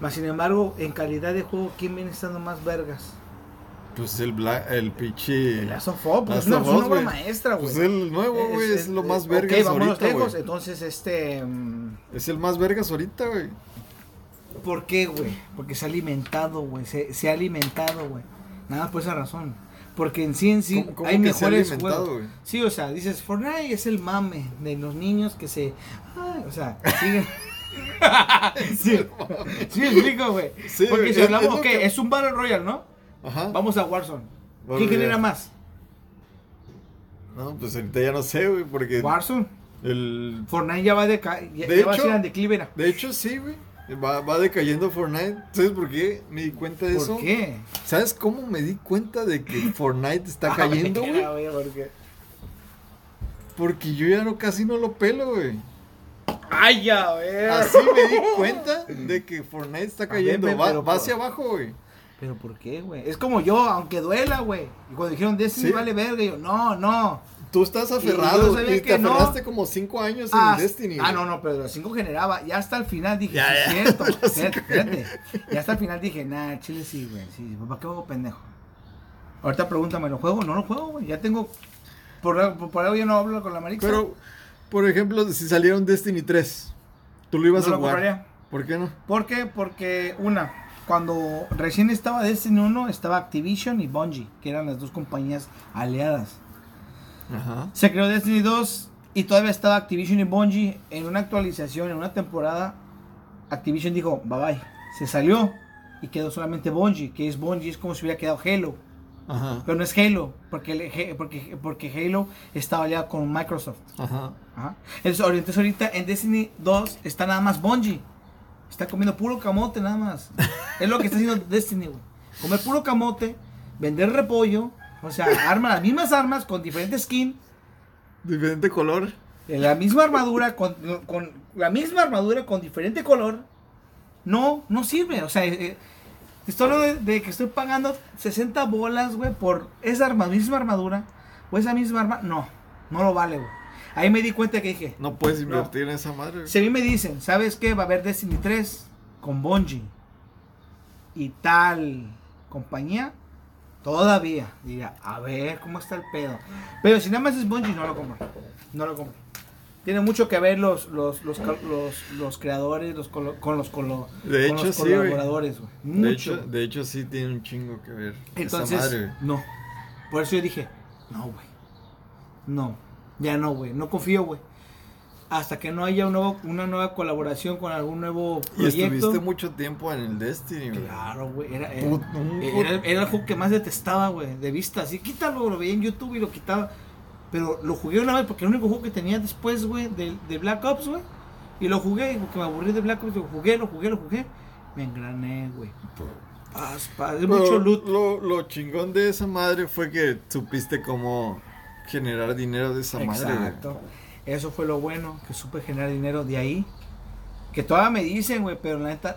Más sin embargo, en calidad de juego, ¿quién viene estando más vergas? Pues el Black, el pinche. El Last of Us, pues, es una, obra maestra, güey. Pues el nuevo, güey, es, lo más vergas Ok, vámonos ahorita, lejos. Entonces, este... mm, Es el más vergas ahorita, güey. ¿Por qué, güey? Porque se ha alimentado, güey. Se, se ha alimentado, güey. Nada más por esa razón. Porque en sí, en sí, ¿Cómo- cómo hay mejores juegos. Sí, o sea, dices, Fortnite es el mame de los niños que se... ay, o sea, siguen... sí, sí, explico, güey. Sí, Porque si hablamos, que- es un Battle Royale, ¿no? Ajá. Vamos a Warzone. ¿Quién genera más? No, pues ahorita ya no sé, güey, porque Warzone. el... Fortnite ya va de, ca- ya, De ya hecho-. De hecho, sí, güey. Va, va decayendo Fortnite. ¿Sabes por qué me di cuenta de ¿Por eso? qué? ¿Sabes cómo me di cuenta de que Fortnite está Ah, cayendo, güey? ¿por qué? Porque yo ya no casi no lo pelo, güey. Ay, ya, güey. Así me di cuenta de que Fortnite está cayendo. ver, Va, pero va por- hacia abajo, güey. Pero ¿por qué, güey? Es como yo, aunque duela, güey. Y cuando dijeron Destiny Sí. vale verga, yo, no, no. Tú estás yo aferrado sabía y que te no. aferraste como cinco años en Ah, Destiny. ah, no, no, pero los cinco generaba. Ya hasta el final dije, Ya, sí, ya. cierto. Cinco. espérate. Ya hasta el final dije, nah, chile sí, güey. Sí, ¿para qué juego pendejo? Ahorita pregúntame, ¿lo juego? No lo juego, güey. Ya tengo. Por, por, por algo yo no hablo con la marica. Pero, por ejemplo, si saliera un Destiny 3, tú lo ibas no a lo jugar. compraría. ¿Por qué no? ¿Por qué? Porque, una, cuando recién estaba Destiny 1, estaba Activision y Bungie, que eran las dos compañías aliadas. Ajá. Se creó Destiny 2 y todavía estaba Activision y Bungie en una actualización, en una temporada. Activision dijo, bye bye. Se salió y quedó solamente Bungie, que es Bungie, es como si hubiera quedado Halo. Ajá. Pero no es Halo, porque, el- porque, porque Halo estaba aliado con Microsoft. Ajá. Ajá. Entonces ahorita en Destiny 2 está nada más Bungie. Está comiendo puro camote nada más. Es lo que está haciendo Destiny, güey. Comer puro camote, vender repollo, o sea, arma las mismas armas con diferente skin, Diferente color. la misma armadura con, con la misma armadura con diferente color. No, no sirve, o sea, eh, eh, estoy hablando de, de que estoy pagando 60 bolas, güey, por esa arma- misma armadura o esa misma arma, no, no lo vale, güey. Ahí me di cuenta que dije, No puedes invertir en esa madre. Si a mí me dicen, ¿sabes qué? Va a haber Destiny 3 con Bungie y tal compañía, todavía diría, a ver cómo está el pedo. Pero si nada más es Bungie, no lo compro. No lo compro. Tiene mucho que ver los, los, los, los, los creadores los colo- con los, colo- De con hecho, los sí, colaboradores. güey. De Mucho. hecho, de hecho, sí tiene un chingo que ver. esa Entonces, madre, güey. no. Por eso yo dije, no, güey. No. Ya no, güey. No confío, güey. Hasta que no haya un nuevo- una nueva colaboración con algún nuevo Y proyecto. estuviste mucho tiempo en el Destiny, güey. Claro, güey. Era, era, el juego que más detestaba, güey. De vista. Así, quítalo. Lo veía en YouTube y lo quitaba. Pero lo jugué una vez porque el único juego que tenía después, güey, de, de Black Ops, güey, Y lo jugué, porque me aburrí de Black Ops, lo jugué, lo jugué, lo jugué. Me engrané, güey. Paz, paz, mucho loot. Lo, lo chingón de esa madre fue que supiste cómo generar dinero de esa madre. Exacto. Eso fue lo bueno, que supe generar dinero de ahí. Que todavía me dicen, güey, pero la neta,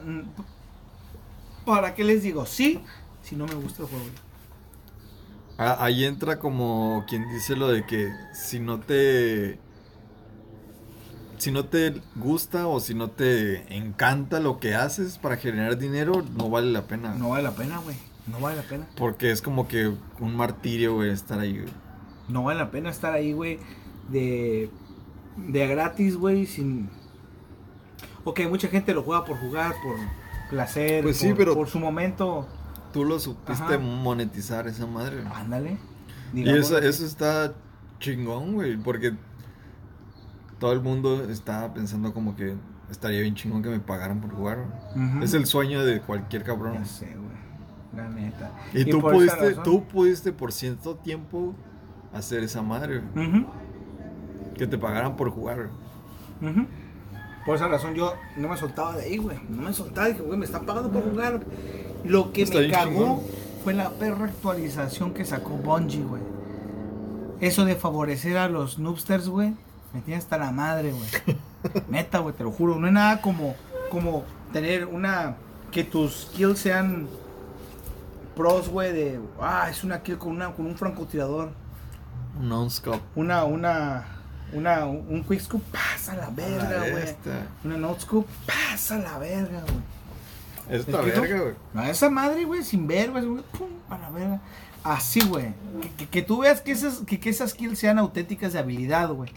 ¿para qué les digo? Sí, si no me gusta el juego. Ah, Ahí entra como quien dice lo de que si no te si no te gusta o si no te encanta lo que haces para generar dinero, no vale la pena. No vale la pena, güey. No vale la pena. Porque es como que un martirio, güey, estar ahí. güey. No vale la pena estar ahí, güey, de, de gratis, güey, sin... Ok, mucha gente lo juega por jugar, por placer, Pues sí, por, pero- por su momento. Tú lo supiste Ajá. monetizar esa madre. Ándale. Y eso, eso está chingón, güey, porque todo el mundo está pensando como que estaría bien chingón que me pagaran por jugar. Es el sueño de cualquier cabrón. Ya sé, güey. La neta. Y, tú por esa pudiste, tú pudiste por cierto tiempo hacer esa madre, que te pagaran por jugar. Por esa razón yo no me soltaba de ahí, güey. No me soltaba. Dije, güey, me están pagando por jugar. Lo que Está me cagó chingón. fue la perra actualización que sacó Bungie, güey. Eso de favorecer a los noobsters, güey. Me tiene hasta la madre, güey. Neta, güey, te lo juro. No es nada como, como tener una. Que tus kills sean pros, güey, de. Ah, es una kill con, una, con un francotirador. Non-scope. Una, una, una, un quick scoop, pasa la verga, güey. esta. Una note scoop, pasa la verga, güey. Esta ¿Es que no? verga, güey. No, esa madre, güey, sin ver, güey, pum, a la verga. Así, güey. Que, que- que tú veas que esas, que, que esas kills sean auténticas de habilidad, güey.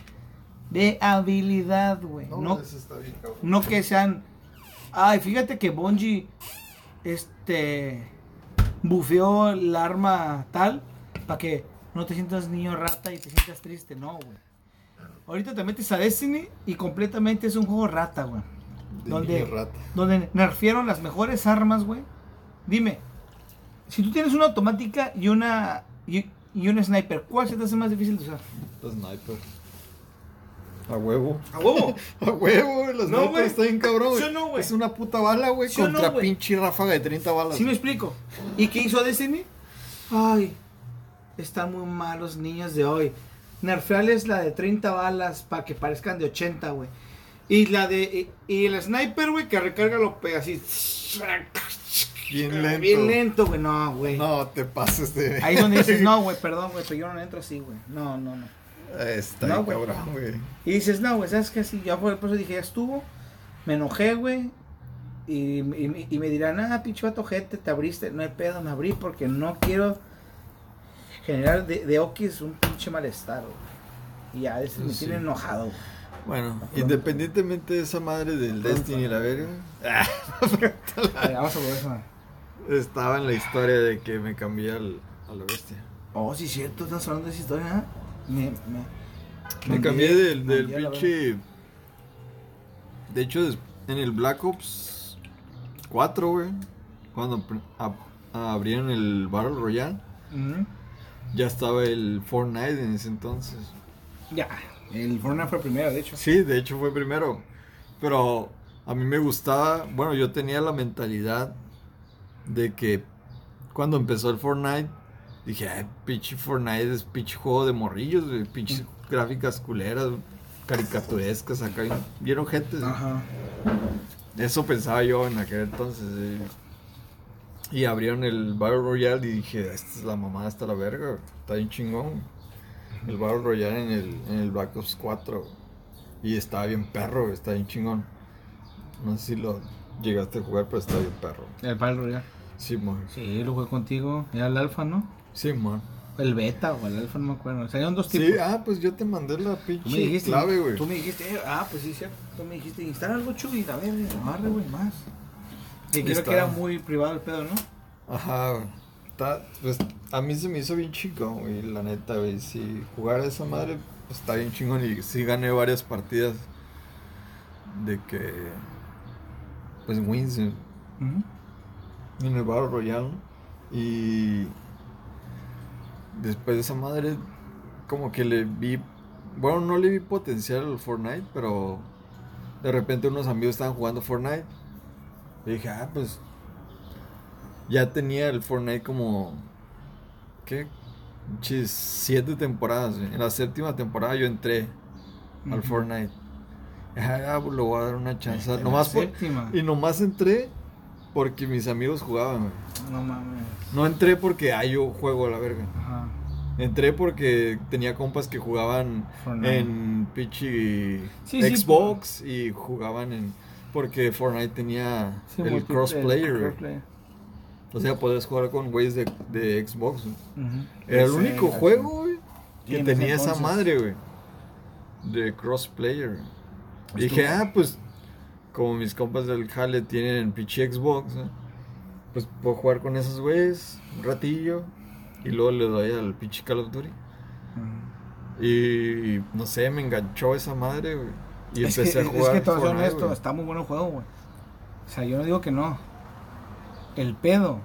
De habilidad, güey. No, eso está bien, cabrón. no que sean. Ay, fíjate que Bungie. Este. Bufeó el arma tal. Para que no te sientas niño rata y te sientas triste. No, güey. Ahorita te metes a Destiny y completamente es un juego rata, güey. De Donde, rata. donde nerfieron las mejores armas, güey. Dime, si tú tienes una automática y una y, y un sniper, ¿cuál se te hace más difícil de usar? La sniper. A huevo. A huevo. A huevo, güey. La No, sniper güey. está bien cabrón, güey. ¿Sí o no, güey? Es una puta bala, güey. ¿Sí no, contra güey? pinche ráfaga de 30 balas. ¿Sí me explico? ¿Y qué hizo Destiny? Ay, están muy malos niños de hoy. Nerfearles la de 30 balas para que parezcan de 80, güey. Y la de. Y, y el sniper, güey, que recarga lo pega así. Bien lento. Bien lento, güey. No, güey. No, te pases de. Ahí donde dices, no, güey, perdón, güey, pero yo no entro así, güey. No, no, no. Está No, güey. cabrón, güey. Y dices, no, güey, ¿sabes qué? Así, ya por por eso dije, ya estuvo. Me enojé, güey. Y, y- y me dirán, ah, pinche vato gente, te abriste. No hay pedo, me abrí porque no quiero generar de, de Okis un pinche malestar, güey. Y ya, ese me Sí. tiene enojado, güey. Bueno, independientemente de esa madre del Destiny y la verga, A ver, vamos a ver eso. estaba en la historia de que me cambié al, a la bestia. Oh, sí, cierto, estás hablando de esa historia, ¿eh? Me, me, Me cambié del, del a pinche. De hecho, en el Black Ops 4, güey, cuando ab- abrieron el Battle Royale, verga. Ujú. Ya estaba el Fortnite en ese entonces. Ya, el Fortnite fue primero, de hecho. Sí, de hecho fue primero. Pero a mí me gustaba, bueno, yo tenía la mentalidad de que cuando empezó el Fortnite, dije, ay, pinche Fortnite es pinche juego de morrillos, pinches gráficas culeras, caricaturescas acá. ¿Vieron gente? Ajá. Eso pensaba yo en aquel entonces. eh. Y abrieron el Battle Royale y dije, esta es la mamada, está la verga, está bien chingón. El Battle Royale en el, en el Black Ops 4. güey. Y estaba bien perro, está bien chingón. No sé si lo llegaste a jugar, pero está bien perro. El Battle Royale. Sí, man. Sí, lo jugué contigo. Era el alfa, ¿no? Sí, man. El beta o el alfa, no me acuerdo. Salieron dos tipos. Sí, ah, pues yo te mandé la me pinche dijiste, clave, güey. Tú me dijiste, eh, ah, pues sí, cierto. Tú me dijiste, instala algo chuy, a ver, amarre, güey, más. Que creo que era muy privado el pedo, ¿no? Ajá, güey. Está- pues a mí se me hizo bien chingón, güey, la neta, güey. Si jugar a esa madre, pues, está bien chingón. Y sí gané varias partidas de que. Pues wins en el Battle Royale. Y. Después de esa madre, como que le vi. Bueno, no le vi potencial al Fortnite, pero. de repente unos amigos estaban jugando Fortnite. Y dije, ah, pues. Ya tenía el Fortnite como. ¿Qué? Chis, siete temporadas. En la séptima temporada yo entré al. Fortnite. Ah, pues, le voy a dar una chance. Nomás por- y nomás entré porque mis amigos jugaban. No mames. No entré porque, ah, yo juego a la verga. Ajá. Entré porque tenía compas que jugaban Fortnite. en Sí, sí, Xbox y jugaban en. Porque Fortnite tenía Sí, el crossplayer. crossplayer. O sea, podías jugar con güeyes de, de Xbox. Era el único juego, güey, que tenía esa madre, güey. De crossplayer. Estuvo- dije, ah, pues, como mis compas del Jale tienen pinche Xbox, ¿eh? pues puedo jugar con esos güeyes un ratillo. Y luego le doy al pinche Call of Duty. Y no sé, me enganchó esa madre, güey. Y es empecé que, a jugar. Es que Fortnite, honesto, está muy bueno el juego, güey. O sea, yo no digo que no. El pedo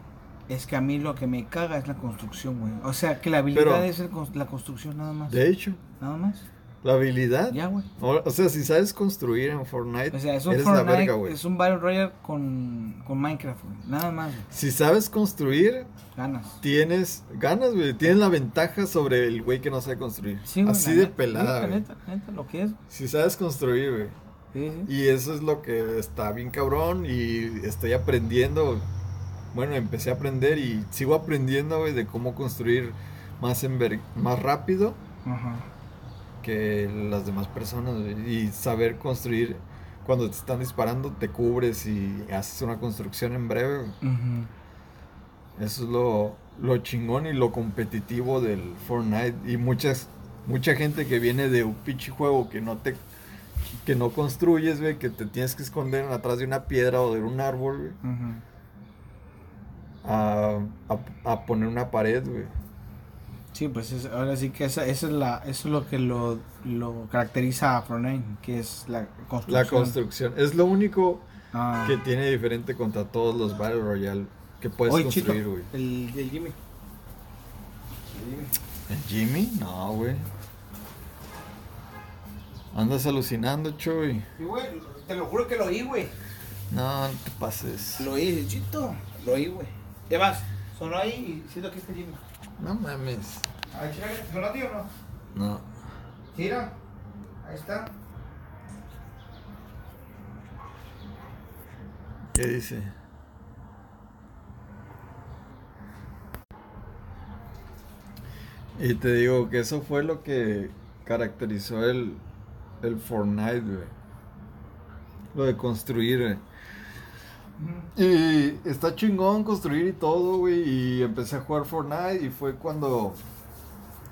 es que a mí lo que me caga es la construcción, güey. O sea, que la habilidad Pero- es el la construcción nada más. De hecho, Nada más. La habilidad. Ya, güey. O, o sea, si sabes construir en Fortnite, O sea, es un eres la Fortnite, verga, güey. es un Battle Royale con, con Minecraft, güey. Nada más, güey. Si sabes construir, Ganas. tienes ganas, güey. Tienes la ventaja sobre el güey que no sabe construir. Sí, güey, Así la de neta, pelada, neta, güey. neta, neta, lo que es. Si sabes construir, güey. Sí, sí. Y eso es lo que está bien cabrón y estoy aprendiendo. Bueno, empecé a aprender y sigo aprendiendo, güey, de cómo construir más, enver- más rápido Ajá. Que las demás personas. Y saber construir cuando te están disparando, te cubres y haces una construcción en breve. Eso es lo, lo chingón y lo competitivo del Fortnite. Y muchas, mucha gente que viene de un pinche juego que no te que no construyes, güey, que te tienes que esconder atrás de una piedra o de un árbol, güey, Ujú. a, a- a poner una pared, güey. Sí, pues es- ahora sí que esa, esa es la, eso es lo que lo, lo caracteriza a Fortnite, que es la construcción. La construcción. Es lo único Ah. que tiene diferente contra todos los Battle Royale que puedes Oye, construir, güey. el, el Jimmy. ¿El Jimmy? No, güey. Andas alucinando, Chuy. Sí, güey, te lo juro que lo oí, güey. No, no te pases. Lo oí, Chito. Lo oí, güey. ¿Qué más? Sonó ahí y siento que este Jimmy. No mames. A ver, chécale, ¿sonó a ti o no? No. Mira, ahí está. ¿Qué dice? Y te digo que eso fue lo que caracterizó el, el Fortnite, güey. Lo de construir, güey. Y está chingón construir y todo, güey. Y empecé a jugar Fortnite y fue cuando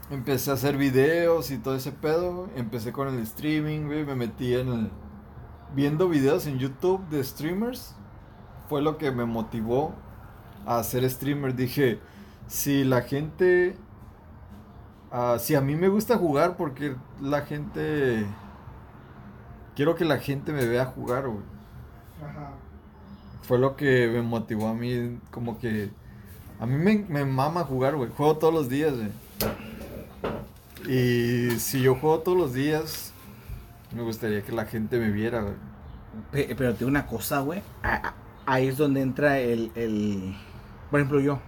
empecé a hacer videos y todo ese pedo. Empecé con el streaming, güey. Me metí en el... Viendo videos en YouTube de streamers. Fue lo que me motivó a ser streamer. Dije, si la gente... ah, si a mí me gusta jugar, porque la gente... Quiero que la gente me vea jugar, güey Ajá. Fue lo que me motivó a mí, como que a mí me, me mama jugar, güey. Juego todos los días, güey. Y si yo juego todos los días, me gustaría que la gente me viera, güey. Pe- Pero te digo una cosa, güey. Ahí es donde entra el, el... Por ejemplo, yo,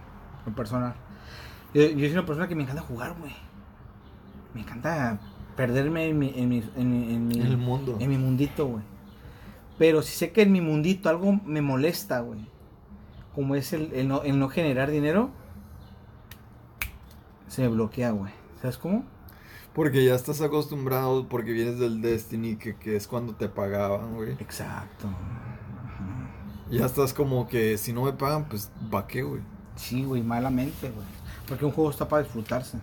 en personal. Yo, yo soy una persona que me encanta jugar, güey. Me encanta perderme en mi... En mi, en mi, en mi- El mundo. En mi mundito, güey. Pero si sé que en mi mundito algo me molesta, güey. Como es el, el no, el no generar dinero. Se me bloquea, güey. ¿Sabes cómo? Porque ya estás acostumbrado, porque vienes del Destiny, que, que es cuando te pagaban, güey. Exacto. Ajá. Ya estás como que si no me pagan, pues va qué, güey. Sí, güey, malamente, güey. Porque un juego está para disfrutarse.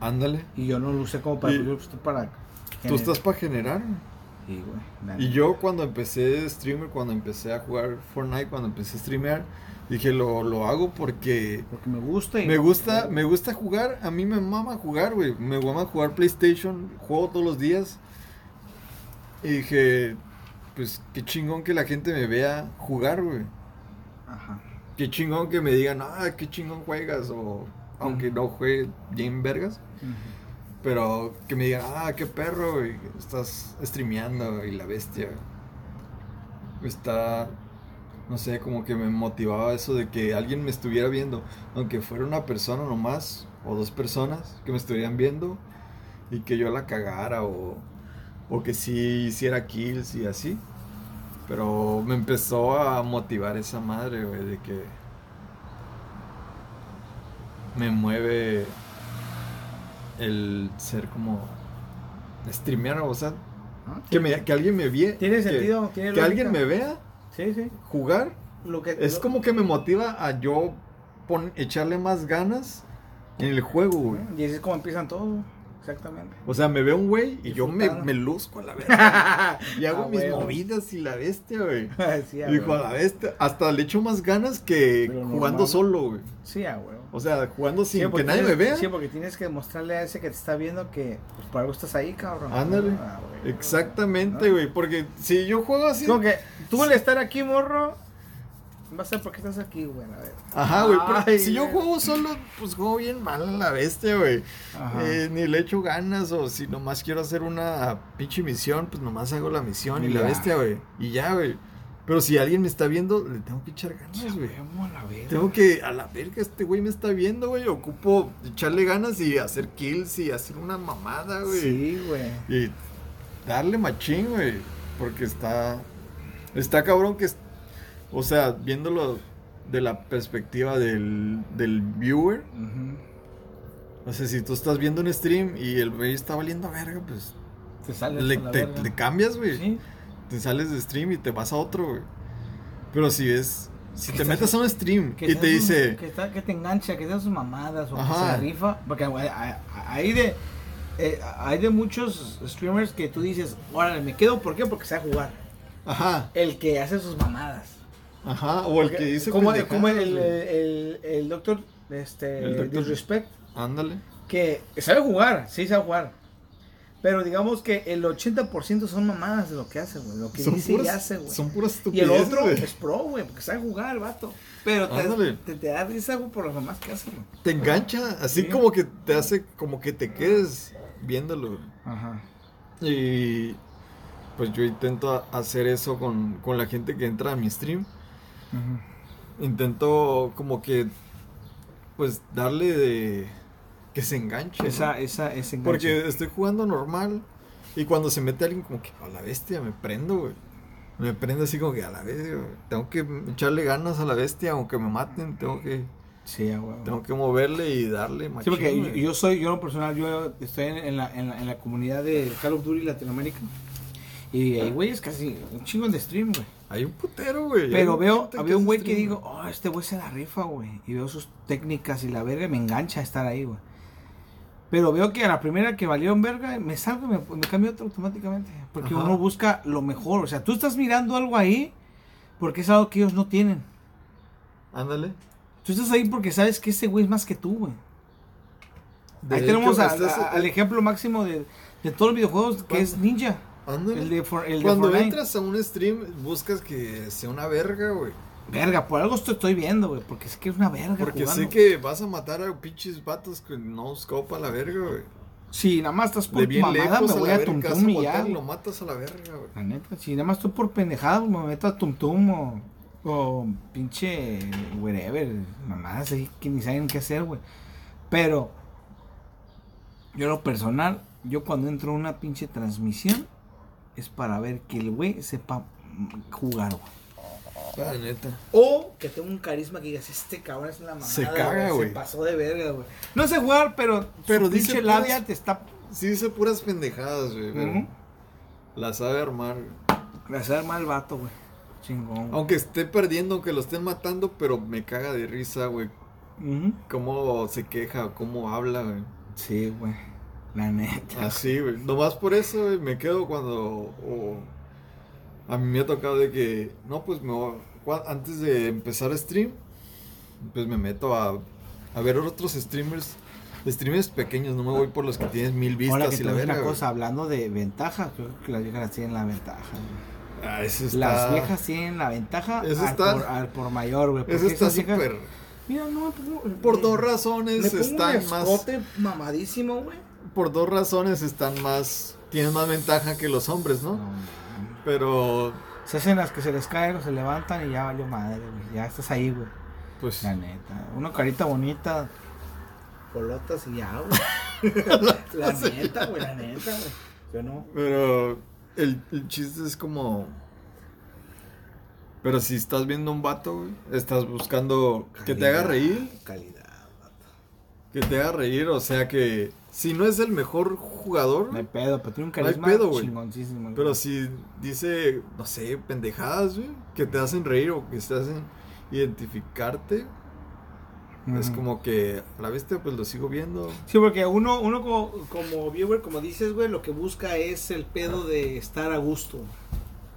Ándale. Y yo no lo usé como para... Y- usé para Tú estás para generar. güey. Sí, güey. Y yo cuando empecé de streamer, cuando empecé a jugar Fortnite, cuando empecé a streamear, dije lo, lo hago porque Porque me gusta y... me gusta, me gusta jugar, a mí me mama jugar, güey. Me mama jugar PlayStation, juego todos los días. Y dije, pues qué chingón que la gente me vea jugar, güey. Ajá. Qué chingón que me digan, ah, qué chingón juegas, o aunque no juegue bien vergas. Pero que me digan, ah, qué perro, güey, estás streameando y la bestia. está, no sé, como que me motivaba eso de que alguien me estuviera viendo, aunque fuera una persona nomás, o dos personas que me estuvieran viendo, y que yo la cagara, o, o que sí hiciera kills y así. Pero me empezó a motivar esa madre, güey, de que me mueve el ser como streamear, o sea, ¿Ah? que, me, que alguien me vea. Tiene que- sentido, tiene Que lógica. alguien me vea Sí, sí. jugar. Lo que, Es lo- como que me motiva a yo pon- echarle más ganas en el juego, güey. Y así es como empiezan todos, exactamente. O sea, me veo un güey y yo me, me luzco a la verga. y hago Ah, mis movidas y la bestia, güey. sí, a Dijo a huevo. la bestia. Hasta le echo más ganas que Pero jugando normal. solo, güey. Sí, a huevo. O sea, jugando sin Sí, que nadie me vea. Sí, porque tienes que mostrarle a ese que te está viendo que pues, por algo estás ahí, cabrón. Ándale. Ah, güey. Exactamente, güey. Porque si yo juego así. Como que tú al estar aquí, morro, vas a ser porque estás aquí, güey, a ver. Ajá, güey. pero si yo juego solo, pues juego bien mal a la bestia, güey. Ajá. Eh, ni le echo ganas. O si nomás quiero hacer una pinche misión, pues nomás hago la misión y Y la bestia, güey. Y ya, güey. Pero si alguien me está viendo, le tengo que echar ganas, güey. A. Tengo que, a la verga, este güey me está viendo, güey. Ocupo echarle ganas y hacer kills y hacer una mamada, güey. Sí, güey. Y darle machín, güey. Porque está. Está cabrón que. O sea, viéndolo de la perspectiva del, del viewer. Ujú. O sea, si tú estás viendo un stream y el güey está valiendo verga, pues. Te sales Le, a te, le cambias, güey. Sí. Te sales de stream y te vas a otro, güey. Pero si es. Si te metes a un stream Que y te dice. Que, está- que te engancha, que seas sus mamadas o que se rifa. Porque hay de. eh, hay de muchos streamers que tú dices, órale, me quedo, ¿por qué? Porque sabe jugar. Ajá, El que hace sus mamadas. ajá. O el Porque que dice. Como, como el, el, el, el doctor este, El doctor- Disrespect, Ándale. que sabe jugar, sí sabe jugar. Pero digamos que el 80% son mamadas de lo que hace, güey. Lo que Son dice y puras, hace, güey. son puras Y el estupideces, otro güey. es pro, güey, porque sabe jugar el vato. Pero te, te, te da risa, güey, por las mamás que hace, güey. Te engancha, así Sí. como que te hace, como que te quedes viéndolo. güey. Ajá. Y pues yo intento hacer eso con, con la gente que entra a mi stream. Intento como que, pues darle de... que se enganche. ¿no? Esa, esa, ese enganche. Porque estoy jugando normal y cuando se mete alguien como que a la bestia me prendo, güey. Me prendo así como que a la bestia, güey. Tengo que echarle ganas a la bestia aunque me maten, tengo que... Sí. Tengo que moverle y darle Sí, machín, porque yo, güey. yo soy, yo en lo personal, yo estoy en, en la, en, la, en la comunidad de Call of Duty Latinoamérica. Y hay güeyes casi un chingo de stream, güey. Hay un putero, güey. Pero veo, había un güey que digo, oh, este güey se la rifa, güey. Y veo sus técnicas y la verga, me engancha a estar ahí, güey. Pero veo que a la primera que valieron verga, me salgo y me, me cambio otro automáticamente. Porque Ajá. uno busca lo mejor. O sea, tú estás mirando algo ahí porque es algo que ellos no tienen. Ándale. Tú estás ahí porque sabes que ese güey es más que tú, güey. De Ahí tenemos al ejemplo máximo de, de todos los videojuegos que es Ninja. Ándale. El de, For- el Cuando entras a un stream, buscas que sea una verga, güey. Verga, por algo estoy, estoy viendo, güey. Porque es que es una verga. Porque jugando. sé que vas a matar a pinches vatos que no scopa la verga, güey. Si nada más estás por bien mamada, me voy a a Tum y ya. lo matas a la verga, güey. La neta, si nada más estoy por pendejadas, me meto a Tum Tum o, o pinche whatever, mamadas ahí que ni saben qué hacer, güey. Pero, yo lo personal, yo cuando entro a una pinche transmisión, es para ver que el güey sepa jugar, güey. La neta. O que tenga un carisma que digas, este cabrón es una mamada. Se caga, güey. Se pasó de verga, güey. No sé jugar, pero, Pero su dice pinche puras- labia te está... Sí dice puras pendejadas, güey, pero Ujú. la sabe armar, güey. Le hace mal vato, güey. Chingón. güey. Aunque esté perdiendo, aunque lo estén matando, pero me caga de risa, güey. Ujú. Cómo se queja, cómo habla, güey. Sí, güey. La neta. Así, güey. Nomás por eso, güey, me quedo cuando. o- a mí me ha tocado de que. No, pues me voy- Antes de empezar stream, pues me meto a, a ver otros streamers. Streamers pequeños, no me voy por los que tienen mil vistas Ahora que y la verga. una güey. cosa, hablando de ventaja, creo que las viejas tienen la ventaja. güey. Ah, está, Las viejas tienen la ventaja Eso al, está- por, al por mayor, güey. Eso está viejas- súper. Mira, no me pongo... Por dos razones están un más. mamadísimo, güey. Por dos razones están más. Tienen más ventaja que los hombres, ¿no? No, Pero Se hacen las que se les caen o se levantan y ya valió madre, güey. Ya estás ahí, güey. Pues La neta. Una carita bonita. Colotas y ya, güey. la neta, güey, la neta, güey. Yo no. Pero el, el chiste es como. Pero si estás viendo un vato, güey, estás buscando que te haga reír, Calidad, vato. que te haga reír, o sea que si no es el mejor jugador, No hay pedo, pero tiene un No hay carisma pedo, güey. chingoncísimo. güey. pero si dice, no sé, pendejadas, güey, que te hacen reír o que te hacen identificarte, es como que a la bestia pues lo sigo viendo. Sí, porque uno, uno como, como viewer, como dices, güey, lo que busca es el pedo de estar a gusto.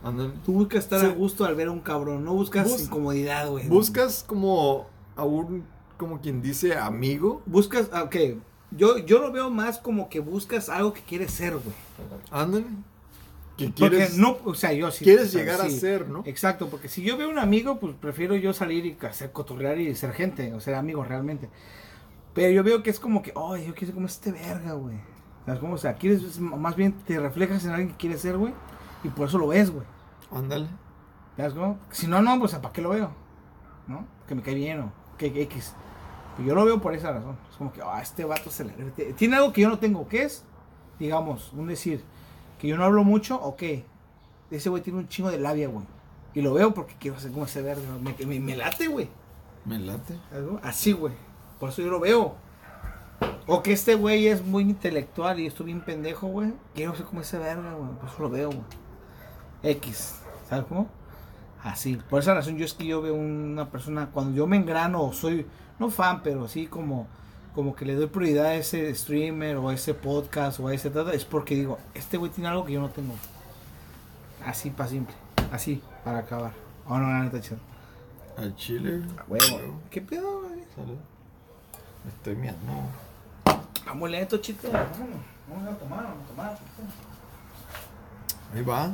Ándale. Tú buscas estar Sí. a gusto al ver a un cabrón, no buscas Bus- incomodidad, güey. Buscas como a un, como quien dice, amigo. Buscas, ah, ok, yo, yo lo veo más como que buscas algo que quieres ser, güey. Ándale. Que Porque quieres, no, o sea, yo sí. quieres o sea, llegar a ser, ¿no? Exacto, porque si yo veo un amigo, pues prefiero yo salir y hacer cotorrear y ser gente, o ser amigos realmente. Pero yo veo que es como que, oh, yo quiero ser como este verga, güey. O sea, quieres, es más bien te reflejas en alguien que quieres ser, güey, y por eso lo ves, güey. Ándale. ¿Sabes cómo? Si no, no, pues ¿para qué lo veo? ¿No? Que me cae bien o que X. Pero yo lo veo por esa razón. Es como que, ah, este vato se le... Tiene algo que yo no tengo. ¿Qué es? Digamos, un decir, que yo no hablo mucho, ok. Ese güey tiene un chingo de labia, güey. Y lo veo porque quiero hacer como ese verde. Me, me, me late, güey. Me late. ¿Sabes cómo? Así, güey. Por eso yo lo veo. O que este güey es muy intelectual y estoy bien pendejo, güey. Quiero ser como ese verga, güey. Por eso lo veo, güey. X. ¿Sabes cómo? Así. Por esa razón yo es que yo veo una persona, cuando yo me engrano, o soy, no fan, pero sí como, como que le doy prioridad a ese streamer o a ese podcast o a ese tal, es porque digo, este güey tiene algo que yo no tengo. Así para simple. Así, para acabar. Oh, no, la neta, chido. Al chile. A huevo. ¿Qué pedo, güey? Salud. Me estoy miando. Vamos lento, chito. Vamos a tomar, vamos a tomar. Ahí va.